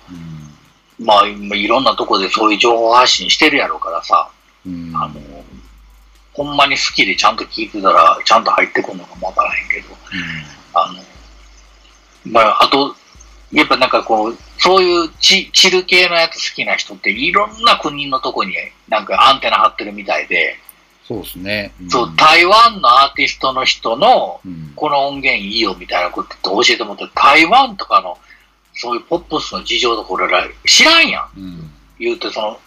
まあ、今いろんなとこでそういう情報発信してるやろうからさ、うん。うんあの、ほんまに好きでちゃんと聞いてたら、ちゃんと入ってくるのかもわからへんけど、あの、まあ、あと、やっぱなんかこう、そういうチチル系のやつ好きな人っていろんな国のとこになんかアンテナ張ってるみたいで、そうですね。ん。そう、台湾のアーティストの人のうん。この音源いいよみたいなこと教えてもらって、台湾とかのそういうポップスの事情とか俺ら知らんやん。うん。言うて、その、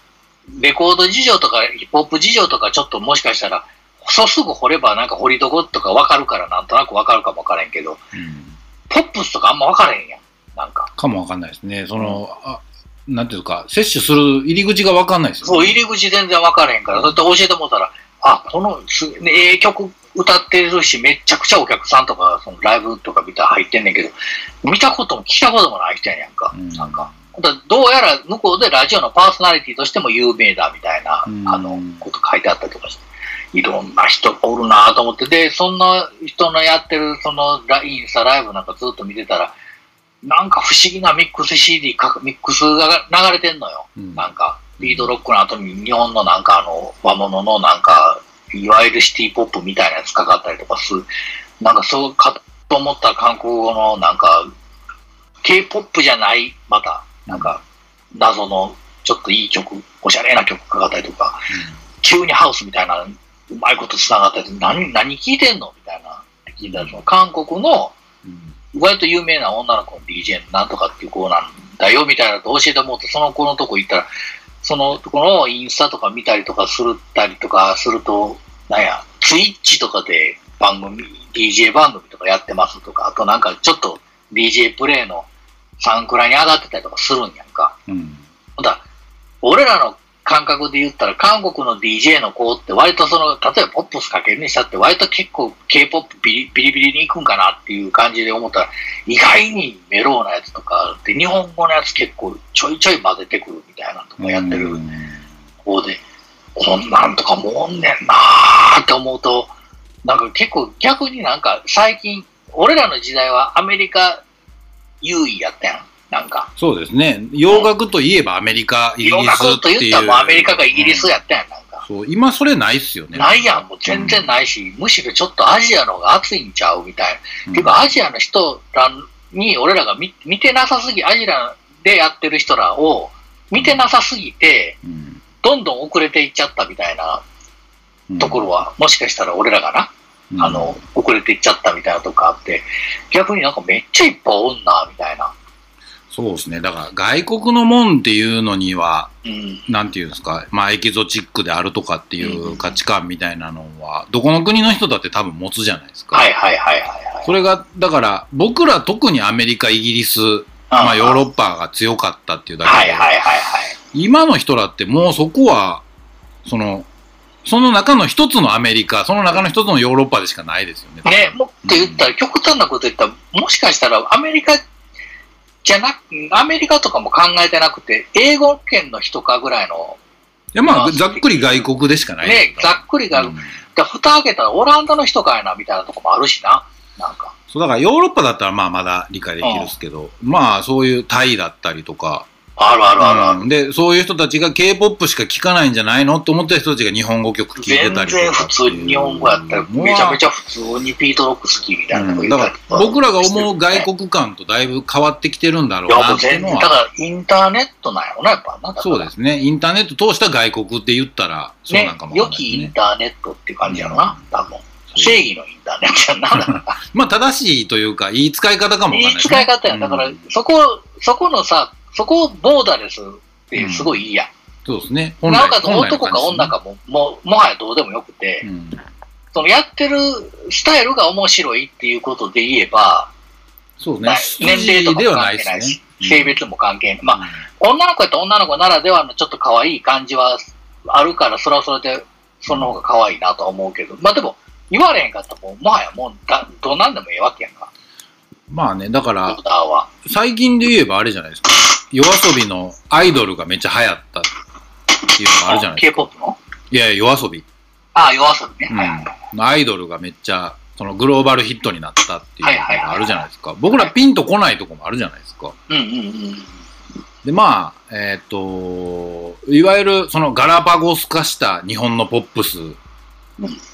レコード事情とかヒップホップ事情とかちょっともしかしたら、そうすぐ掘ればなんか掘りどことかわかるからなんとなくわかるかもわからへんけど、うんポップスとかあんまわからへんやん。なんか。かもわかんないですね。その、あなんていうか、摂取する入り口がわかんないですよ、ね。そう、入り口全然わからへんから、そうやって教えてもらったら、あ、このす、ね、ええ曲歌ってるし、めっちゃくちゃお客さんとか、そのライブとか見たら入ってんねんけど、見たことも聞いたこともない人やねんか。うんなんか。どうやら向こうでラジオのパーソナリティとしても有名だみたいな、うんあの、こと書いてあったりとかして、いろんな人がおるなと思って、で、そんな人のやってる、そのラインスタライブなんかずっと見てたら、なんか不思議なミックス CD か、ミックスが流れてんのよ。うんなんか、ビートロックの後に日本のなんかあの、和物のなんか、いわゆるシティポップみたいなやつかかったりとかする。なんかそうかと思ったら韓国語のなんか、K-POP じゃない、また、なんか、謎のちょっといい曲、おしゃれな曲かかったりとか、急にハウスみたいな、うまいこと繋がったりと何、何聞いてんのみたいな。聞いたら、その韓国の、うん割と有名な女の子の DJ のなんとかっていう子なんだよみたいなのと教えてもらって、その子のとこ行ったら、そのとこのインスタとか見たりとかするったりとかすると、なんや、ツイッチとかで番組、DJ 番組とかやってますとか、あとなんかちょっと DJ プレイのサンクラに上がってたりとかするんやんか。うん。だら俺らの感覚で言ったら、韓国の DJ の子って割とその、例えばポップスかけるにしたって割と結構 K-POP ビリビリビリに行くんかなっていう感じで思ったら、意外にメローなやつとか、で、日本語のやつ結構ちょいちょい混ぜてくるみたいなのとかやってるうん方で、こんなんとかもおんねんなーって思うと、なんか結構逆になんか最近、俺らの時代はアメリカ優位やったやん。なんか。そうですね。洋楽といえばアメリカ、イギリス洋楽とっていう。言ったらもうアメリカかイギリスやったやん。なんか。そう、今それないっすよね。ないやん、もう全然ないし、むしろちょっとアジアの方が熱いんちゃうみたいな。うんていうか、アジアの人らに俺らが見見てなさすぎ、アジアでやってる人らを見てなさすぎて、うんどんどん遅れていっちゃったみたいなところは、もしかしたら俺らがな、うんあの、遅れていっちゃったみたいなとかあって、逆になんかめっちゃいっぱいおんな、みたいな。そうですね。だから外国のもんっていうのには、うん。なんていうんですか、まあエキゾチックであるとかっていう価値観みたいなのは、どこの国の人だって多分持つじゃないですか。はいはいはいはいはい。それが、だから僕ら特にアメリカ、イギリス、まあヨーロッパが強かったっていうだけで、はいはいはいはい。今の人らってもうそこは、その、その中の一つのアメリカ、その中の一つのヨーロッパでしかないですよね。ね、もっと言ったら、極端なこと言ったら、もしかしたらアメリカじゃなく、アメリカとかも考えてなくて、英語圏の人かぐらいの、いやまあ、ざっくり外国でしかないね、ざっくりが、うんで蓋開けたらオランダの人かいな、みたいなとこもあるしな。なんか。そうだからヨーロッパだったらまあまだ理解できるんですけど、まあそういうタイだったりとか、あるあるあるある。うんで、そういう人たちが K-POP しか聴かないんじゃないの？って思ってる人たちが日本語曲聴いて全たりとか。然普通に日本語やったら、めちゃめちゃ普通にピートロック好きみたいなうんだから僕らが思う外国感とだいぶ変わってきてるんだろいうや、なっていうのは。だからインターネットなんやろな、やっぱな。そうですね。インターネット通した外国って言ったら、そうねなんかも、わか良。きインターネットっていう感じやろな、多分。正義のインターネットやんな。まあ、正しいというか、いい使い方かもわかんないいいですね、使い方やん。だからうん、そこ、そこのさ、そこをボーダレスってすごいいいやん。そうですね。なおか男か女かも、もう、もはやどうでもよくて、うんそのやってるスタイルが面白いっていうことで言えば、そうねな。年齢とか関係ないし。、性別も関係ない。まあ、あ、女の子やったら女の子ならではのちょっと可愛い感じはあるから、それはそれで、その方が可愛いなとは思うけど、まあでも、言われへんかったらもう、もはやもうだ、どうなんでもええわけやんか、まあね、だから。最近で言えばあれじゃないですか。夜遊びのアイドルがめっちゃ流行ったっていうのがあるじゃないですか。K-POP の？いやいや、夜遊び。ああ、夜遊びね。うんアイドルがめっちゃ、そのグローバルヒットになったっていうのがあるじゃないですか。僕らピンとこないとこもあるじゃないですか。うんうんうん。で、まあ、えっ、と、いわゆるそのガラパゴス化した日本のポップスっ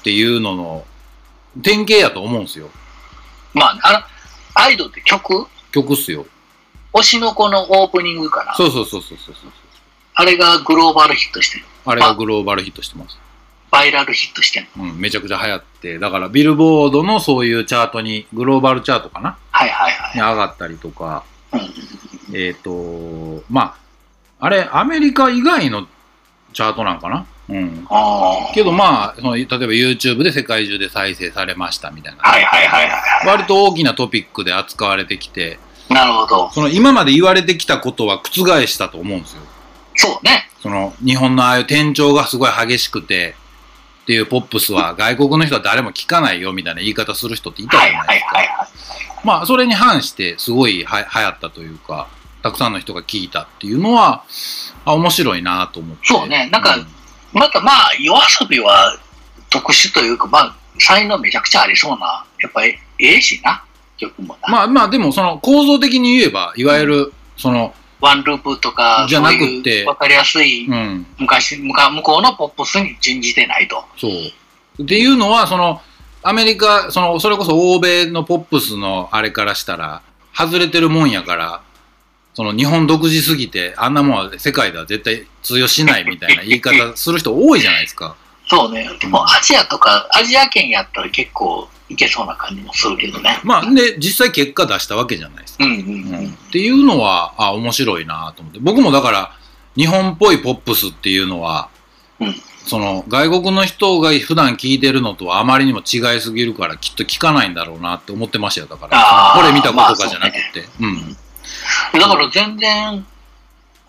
ていうのの典型やと思うんですよ。まあ、あの、アイドルって曲？曲っすよ。推しの子のオープニングかな。そうそうそうそうそうそう。あれがグローバルヒットしてる。あれがグローバルヒットしてます。バイラルヒットしてる。うん、めちゃくちゃ流行って、だからビルボードのそういうチャートに、グローバルチャートかな？はいはいはい。に上がったりとか、うんえっ、と、まあ、あれ、アメリカ以外のチャートなんかな？うん。ああ。けどまあ、その例えば YouTube で世界中で再生されましたみたいな。はいはいはいはい。割と大きなトピックで扱われてきて、なるほど。その今まで言われてきたことは覆したと思うんですよ。そうね。その日本のああいう転調がすごい激しくて、っていうポップスは外国の人は誰も聞かないよみたいな言い方する人っていたじゃないですか。はいはい。まあ、それに反してすごいは流行ったというか、たくさんの人が聞いたっていうのは、あ、面白いなと思って。そうねなんかうまたまあ、夜遊びは特殊というか、まあ、才能めちゃくちゃありそうな、やっぱりええしな、曲もな。まあまあ、でもその構造的に言えば、いわゆる、その、ワンループとか、じゃなくてわかりやすい、うん、昔、向か向こうのポップスに準じてないと。そう。っていうのは、その、アメリカ、その、それこそ欧米のポップスのあれからしたら、外れてるもんやから、その日本独自すぎて、あんなもんは世界では絶対通用しないみたいな 言い方する人多いじゃないですか。そうね。でも、アジアとか、アジア圏やったら結構いけそうな感じもするけどね。まあ、で、実際結果出したわけじゃないですか。うんうんううんん。っていうのは、あ、面白いなと思って。僕もだから、日本っぽいポップスっていうのは、うんその、外国の人が普段聞いてるのとはあまりにも違いすぎるから、きっと聞かないんだろうなって思ってましたよ。だから、これ見たことかじゃなくて。うん。だから全然、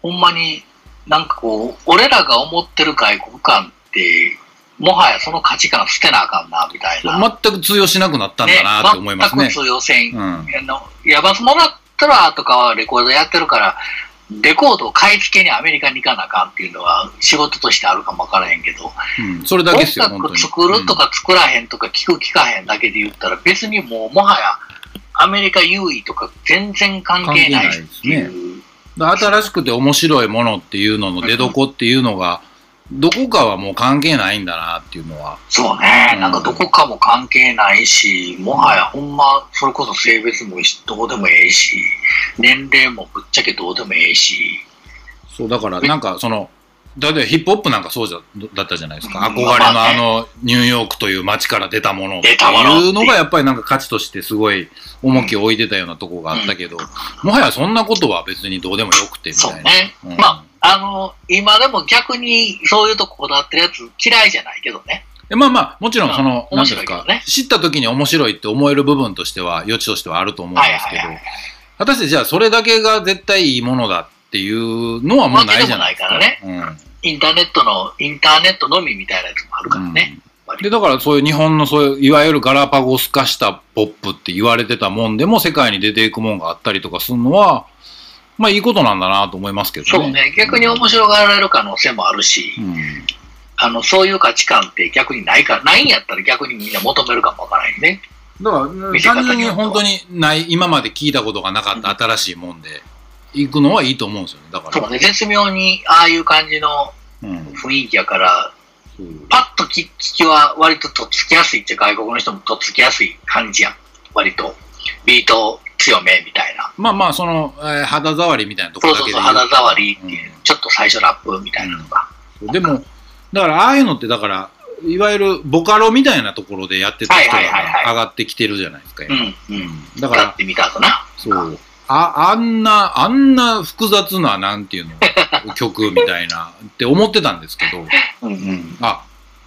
ほんまに、なんかこう、俺らが思ってる外国感って、もはやその価値観捨てなあかんな、みたいな。全く通用しなくなったんだなって思いますね全く。通用せん。うん。あの、ヤバスモラットラとかはレコードやってるから、レコードを買い付けにアメリカに行かなあかんっていうのは仕事としてあるかもわからへんけど、うん。それだけですよ、音。楽作るとか作らへんとか聞く聞かへんだけで言ったら別にもうもはやアメリカ優位とか全然関係ないっていう。うんだから新しくて面白いものっていうのの出どこっていうのが、どこかはもう関係ないんだなっていうのは。そうね、うん。なんかどこかも関係ないし、もはやほんま、それこそ性別もどうでもええし、年齢もぶっちゃけどうでもええし、そう、だからなんかその、例えばヒップホップなんかそうじゃだったじゃないですか。うん。憧れのまあのニューヨークという街から出たもの。っていうのがやっぱりなんか価値としてすごい重きを置いてたようなとこがあったけど、もはやそんなことは別にどうでもよくてみたいな。そうね。うん。まあ、あの、今でも逆にそういうとここだわってるやつ嫌いじゃないけどね。でまあまあ、もちろんその、うんなんていうんですね知った時に面白いって思える部分としては、余地としてはあると思うんはいですけど。果たしてじゃあそれだけが絶対いいものだっていうのはもうないじゃないですか。わけうんインターネットの、インターネットのみみたいなやつもあるからね。で、だからそういう日本のそういう、いわゆるガラパゴス化したポップって言われてたもんでも世界に出ていくもんがあったりとかするのは、まあいいことなんだなと思いますけどね。そうね。逆に面白がられる可能性もあるし、うん。あの、そういう価値観って逆にないから、ないんやったら逆にみんな求めるかもわからないね。だから、単純に本当にない、今まで聞いたことがなかった新しいもんで、行くのはいいと思うんですよね。だから。そうね、絶妙にああいう感じのうん。雰囲気やから、そうパッと聞聞きは割ととっつきやすいっちゃ外国の人もとっつきやすい感じやん。割と。ビート強めみたいな。まあまあ、その、えー肌触りみたいなところだけでそうそう肌触りっていう、ちょっと最初ラップみたいなのが。でも、だから、ああいうのって、だから、いわゆるボカロみたいなところでやってた人が上がってきてるじゃないですか、今うん、うん。だからやってみた後な。そう。あ、あんな、あんな複雑な、なんていうの、曲みたいな、って思ってたんですけど、うんうん。あ、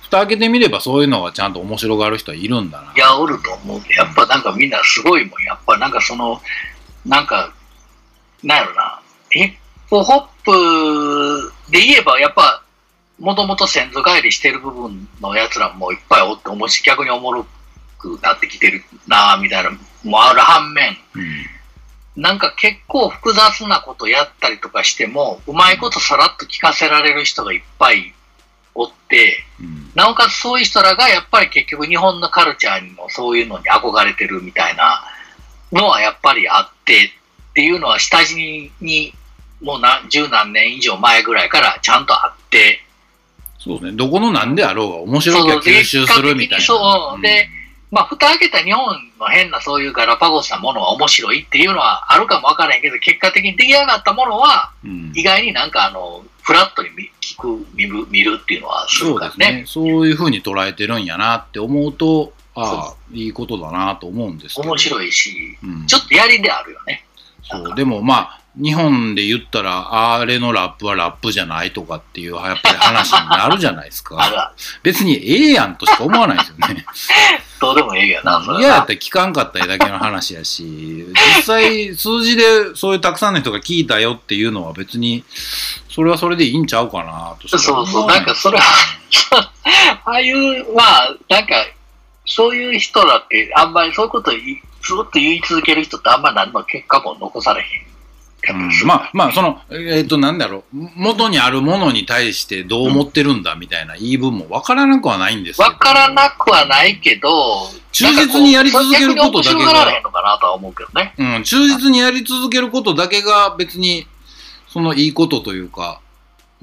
蓋開けてみればそういうのがちゃんと面白がる人はいるんだな。いや、おると思うで。やっぱなんかみんなすごいもん。やっぱなんかその、なんか、なんやろな。ヒップホップで言えば、やっぱ、もともと先祖返りしてる部分のやつらもいっぱいおって、おもし逆におもろくなってきてるなみたいなのもある反面、うん。なんか結構複雑なことやったりとかしても、うまいことさらっと聞かせられる人がいっぱいおって、うん。なおかつそういう人らがやっぱり結局日本のカルチャーにもそういうのに憧れてるみたいなのはやっぱりあってっていうのは下地にもう何十何年以上前ぐらいからちゃんとあって、そうですね。どこのなんであろうが面白きゃ吸収するみたいな。そうでまあ蓋開けた日本の変なそういうガラパゴスなものは面白いっていうのはあるかもわからへんけど、結果的に出来上がったものはうん、意外になんかあの、フラットに見聞く、見る見るっていうのはするからね。ね。そういうふうに捉えてるんやなって思うと、ああ、いいことだなと思うんですけど。面い。白いし、うん、ちょっとやりであるよね。そう。でもまあ、日本で言ったら、あれのラップはラップじゃないとかっていう、やっぱり話になるじゃないですか。別にええやんとしか思わないですよね。どうでもええよな、それは嫌やったら聞かんかっただけの話やし、実際数字でそういうたくさんの人が聞いたよっていうのは別に、それはそれでいいんちゃうかなとそうそうなんかそれは ああいう、まあ、なんか、そういう人らって、あんまりそういうことずっと言い続ける人ってあんま何の結果も残されへん。うんまあまあそのえっ、となんだろう元にあるものに対してどう思ってるんだみたいな言い分もわからなくはないんですわからなくはないけど、忠実にやり続けることだけが。うん、忠実にやり続けることだけが別にそのいいことというか、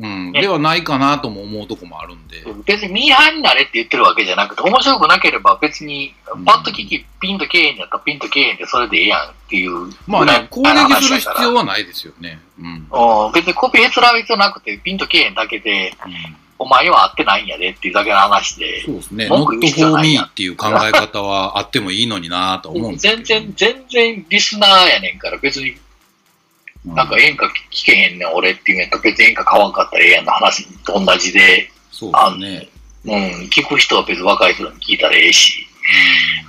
うん、ねではないかなとも思うとこもあるんで、別にミーハーになれって言ってるわけじゃなくて、面白くなければ別に、パッと聞き、ピンとけえへんやったらピンとけえへんでそれでええやんっていうまあね攻撃する必要はないですよね。うん。うん。別にコピーへつらう必要なくて、ピンとけえへんだけで、うん。お前には合ってないんやでっていうだけの話で、そうですね。文 not 句言う必要 for ない me やん。っていう考え方はあってもいいのになと思うんです。全然、全然リスナーやねんから、別にうんなんか演歌聞けへんねん俺って言うんやったら別に演歌買わんかったらええやんの話と同じで、そうですね。うん、聞く人は別に若い人に聞いたらええし、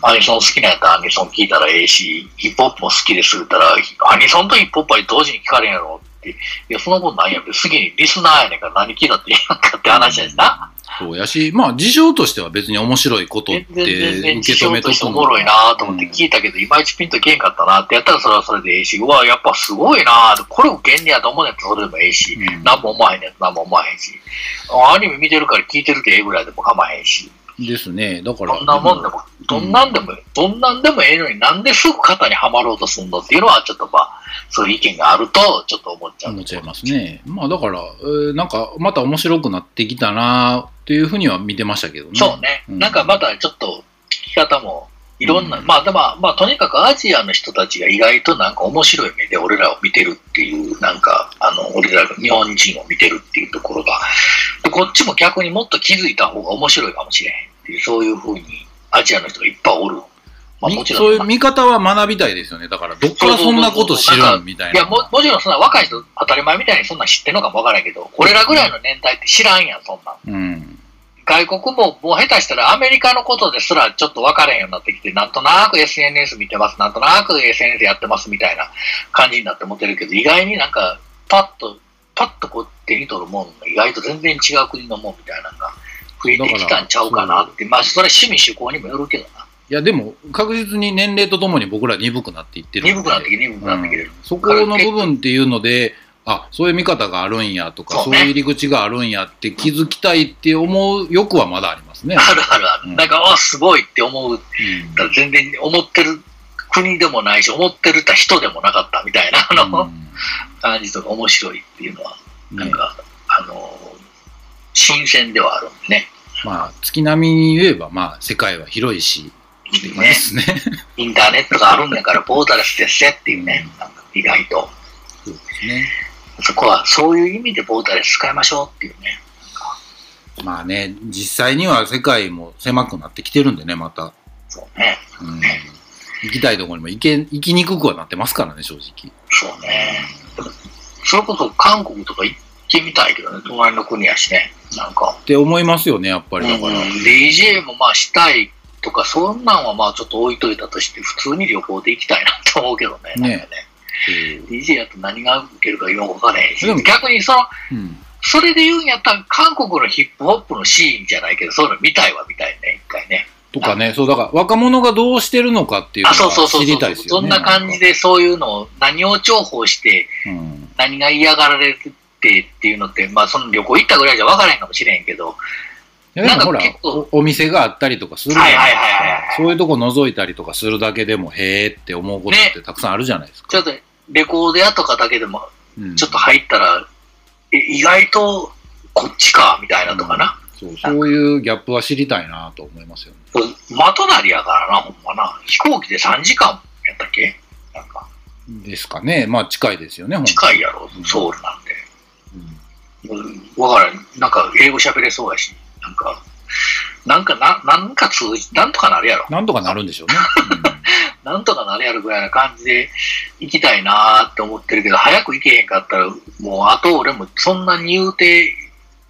アニソン好きなんやったらアニソン聞いたらええし、ヒップホップも好きでするったら、アニソンとヒップホップは同時に聞かれんやろって。いや、そんなことないやん。次にリスナーやねんから何聞いたってええやんかって話やしな。そうやし、まあ事象としては別に面白いことって受け止めととしてくおもろいなと思って聞いたけど、いまいちピンとけんかったなってやったらそれはそれでええし、うわ、やっぱすごいなこれ受けんねやと思うねやったらそれでもええし、うん何も思わへんねやったら何も思わへんし、アニメ見てるから聞いてるでええぐらいでも構わへんし、ですね。だから。どんなもんでも、どんなんでも、どんなんでもええのになんですぐ肩にはまろうとすんのっていうのはちょっとまあ、そういう意見があると、ちょっと思っちゃう。思っちゃいますね。まあだから、えーなんかまた面白くなってきたなっていうふうには見てましたけどね。そうね。うんなんかまたちょっと聞き方もいろんな、うんまあでも、まあとにかくアジアの人たちが意外となんか面白い目で俺らを見てるっていう、なんか、あの、俺らが日本人を見てるっていうところが、でこっちも逆にもっと気づいた方が面白いかもしれへんっていう、そういうふうにアジアの人がいっぱいおる。まあみもちろん、そういう見方は学びたいですよね。だから、どっからそんなこと知るんみたいな。いやも、もちろんそんな若い人当たり前みたいにそんなん知ってんのかもわからんけど、俺らぐらいの年代って知らんやん、そんなん。うん。外国ももう下手したらアメリカのことですらちょっと分からへんようになってきて、なんとなく SNS 見てます、なんとなく SNS やってますみたいな感じになって思ってるけど、意外になんかパッと、パッとこう手に取るもんが意外と全然違う国のもんみたいなのが増えてきたんちゃうかなって、まあそれは趣味趣向にもよるけどな。いや、でも、確実に年齢とともに僕ら鈍くなっていってる。鈍くなってきて、鈍くなってきてる。そこの部分っていうので、あそういう見方があるんやとか、そうういう入り口があるんやって気づきたいって思う欲はまだありますね。あるあるある。うんなんか、あ、すごいって思う。うん全然思ってる国でもないし、思ってるた人でもなかったみたいな、あの、うん感じとか面白いっていうのは、なんねか、あの、新鮮ではあるんでね。まあ、月並みに言えば、まあ、世界は広いし、いでねすね。インターネットがあるんだから、ボーダレスですねっていうね、なんか意外と。そうですね。そこは、そういう意味でボーダレス使いましょうっていうね。まあね、実際には世界も狭くなってきてるんでね、また。そうね。うん、行きたいところにも行け、行きにくくはなってますからね、正直。そうね。それこそ韓国とか行ってみたいけどね、隣の国やしね。なんか。って思いますよね、やっぱり。だから。うん、DJ もまあしたいとか、そんなんはまあちょっと置いといたとして、普通に旅行で行きたいなと思うけどね。ねなんかね DJ やと何が受けるかよくわからへんし逆にその、うん。それで言うんやったら、韓国のヒップホップのシーンじゃないけど、そういうの見たいわ、見たいね、一回ね。とかね、そう、だから若者がどうしてるのかっていうのあ、そうそうそうは知りたいですよね。そんな感じで、そういうのを、何を重宝して。何が嫌がられてっていうのって、まあ、その旅行行ったぐらいじゃ分からへんかもしれんけど、いやでもほらお、お店があったりとかするかはいはいはいはいはいそういうとこ覗いたりとかするだけでも、へーって思うことってたくさんあるじゃないですか。ちょっと、レコード屋とかだけでも、うんちょっと入ったら、え意外とこっちか、みたいなとかな。そうそういうギャップは知りたいなと思いますよね。ま隣やからな、ほんまな。飛行機で3時間やったっけ？なんか、ですかね。まあ近いですよね、ほんと近いやろう、んソウルなんで。うんうんわからん。なんか、英語喋れそうやし、なんか、なんかな、なんか通じ、なんとかなるやろ。なんとかなるんでしょうね。なんとかなるやろぐらいな感じで行きたいなーって思ってるけど、早く行けへんかったら、もう、あと俺もそんなに言うて、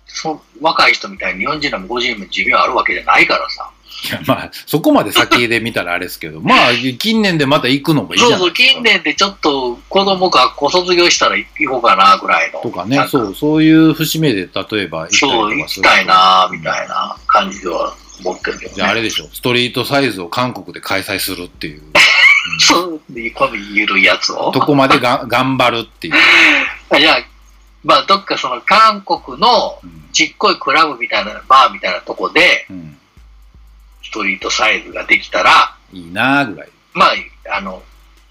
そ若い人みたいに40年も50年も寿命あるわけじゃないからさ。いや、まあ、そこまで先で見たらあれですけど、まあ、近年でまた行くのもいいじゃそうそう、ないですか。近年でちょっと子供学校卒業したら行こうかなぐらいの。とかね、そう、そういう節目で、例えば行ったりとかそう、行きたいなーみたいな感じでは思ってるけどね。じゃああれでしょ、ストリートサイズを韓国で開催するっていう、う んそう、でこの緩いやつを。とこまでが頑張るっていう。あじゃあ、まあ、どっかその韓国のうんちっこいクラブみたいな、バーみたいなとこで、うんストリートサイズができたら、いいなぐらい。まあ、あの、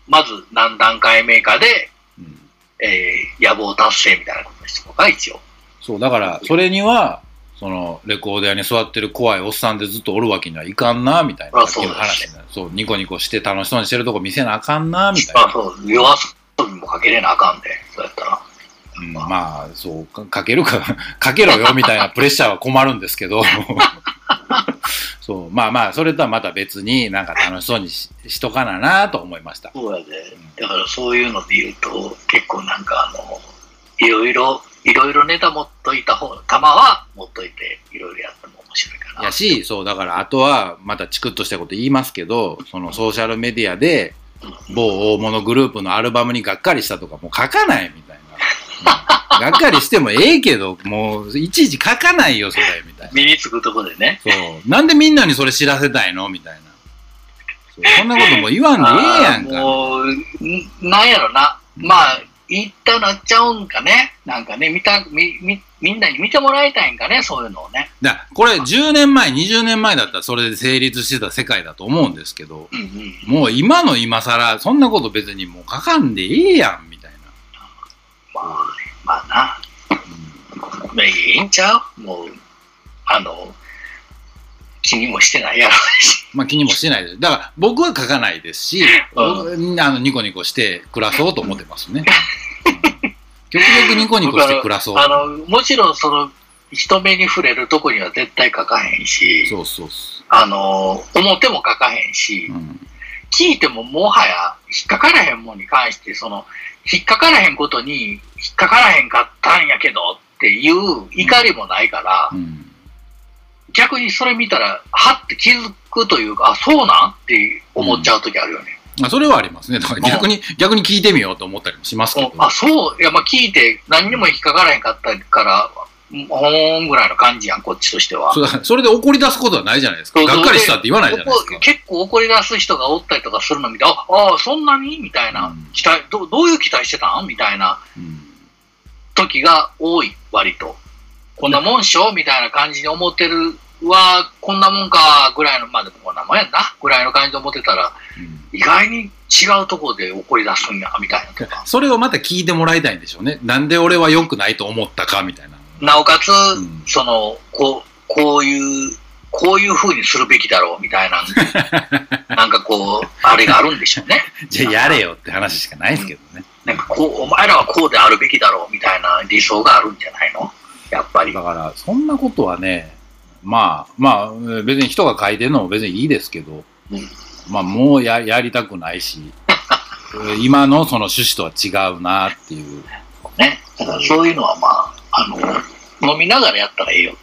まず何段階目かで、うんえー野望達成みたいなことにしとか、一応。そう、だから、それには、その、レコード屋に座ってる怖いおっさんでずっとおるわけにはいかんな、みたいな。そう話になるそう、ニコニコして楽しそうにしてるとこ見せなあかんな、みたいな。あそう、夜遊びもかけれなあかんで、そうやったら。うん、まあ、そう、かかけるか、かけろよ、みたいなプレッシャーは困るんですけど。そう、まあまあ、それとはまた別になんか楽しそうにししとかななと思いました。そうやで。だからそういうので言うと、結構なんかあの、いろいろ、いろいろネタ持っといた方、玉は持っといて、いろいろやっても面白いかな。やし、そう、だからあとは、またチクッとしたこと言いますけど、そのソーシャルメディアで、某大物グループのアルバムにがっかりしたとか、もう書かないみたいな。う んがっかりしてもええけど、もういちいち書かないよ、それ、みたいな。身につくとこでね。そう。なんでみんなにそれ知らせたいの？みたいな。そうそんなことも言わんでええやんか。もう、んなんやろな。うんまあ、言ったなっちゃうんかね。なんかね、見た、み、み、みんなに見てもらいたいんかね、そういうのをね。だこれ10年前、20年前だったらそれで成立してた世界だと思うんですけど、うんうん。もう今の今更、そんなこと別にもう書かんでええやん、みたいな。まあ、まあな。まあ、いいんちゃう？もう、あの、気にもしてないやろし。まあ気にもしてないです。だから僕は書かないですし、うあのニコニコして暮らそうと思ってますね。うん極力ニコニコして暮らそう。あの、もちろんその、人目に触れるとこには絶対書かへんし、そうそうそあの、表も書かへんしう。う、ん聞いてももはや引っかからへんもんに関して、その、引っかからへんことに引っかからへんかったんやけどっていう怒りもないから、うん逆にそれ見たら、はって気づくというか、あ、そうなんって思っちゃう時あるよね。まあそれはありますね。だから逆に、逆に聞いてみようと思ったりもしますけど。あ、そう、いや、まあ聞いて何にも引っかからへんかったから、ほーんぐらいの感じやん、こっちとしては。そそれで怒り出すことはないじゃないですか。そうそうがっかりしたって言わないじゃないですか怒。結構怒り出す人がおったりとかするの見て、ああ、そんなに？みたいな、うん期待ど、どういう期待してたん？みたいなうん時が多い、割と。こんなもんしょ？みたいな感じに思ってるは、こんなもんか、ぐらいの、まあでもこんなもんやんな、ぐらいの感じで思ってたら、うん意外に違うところで怒り出すんや、みたいなとか。それをまた聞いてもらいたいんでしょうね。なんで俺は良くないと思ったかみたいな。なおかつ、んその、こう、こういう、こういう風にするべきだろう、みたいな、なんかこう、あれがあるんでしょうね。じゃあやれよって話しかないですけどね。なんかこう、お前らはこうであるべきだろう、みたいな理想があるんじゃないの？やっぱり。だから、そんなことはね、まあ、まあ、別に人が書いてるのも別にいいですけど、うんまあ、もうややりたくないし、今のその趣旨とは違うなっていう。ね。だからそういうのはまあ、あの、飲みながらやったらええよ。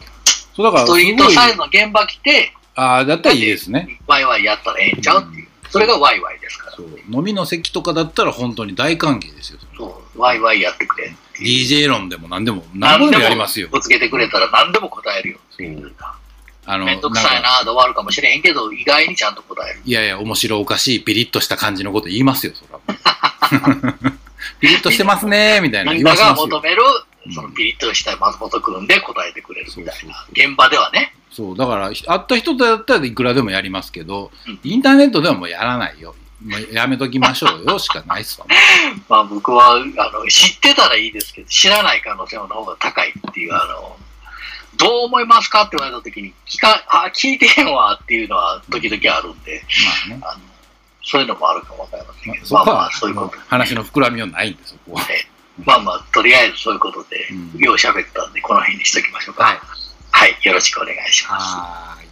そうだから、すストリートサイズの現場来て、ああ、だったらいいですね。ワイワイやったらええんちゃうっていう。それがワイワイですから。そう飲みの席とかだったら本当に大歓迎ですよ。そう、ワイワイやってくれ。DJ 論でも何でも、何でもやりますよ。ぶつけてくれたら何でも答えるよっていうか。あの、めんどくさいなで終わるかもしれへんけど、意外にちゃんと答える。いやいや、面白おかしい、ピリッとした感じのこと言いますよ、そら。ピリッとしてますね、みたいなみんな。が求めるうん、そのピリッとした松本くんで答えてくれるみたいな。現場ではね。そう、だから、会った人だったらいくらでもやりますけどうん、インターネットではもうやらないよ。もうやめときましょうよ、しかないっすわ。まあ僕は、あの、知ってたらいいですけど、知らない可能性の方が高いっていう、あの、どう思いますかって言われた時に、聞か、あ、聞いてへんわっていうのは時々あるんで、まあね。あの、そういうのもあるかもわかりませんまあけど、まあまあ、そこはそういうこと。話の膨らみはないんで、そこは。まあまあ、とりあえずそういうことでうん、よう喋ったんで、この辺にしときましょうか。はい。はい、よろしくお願いします。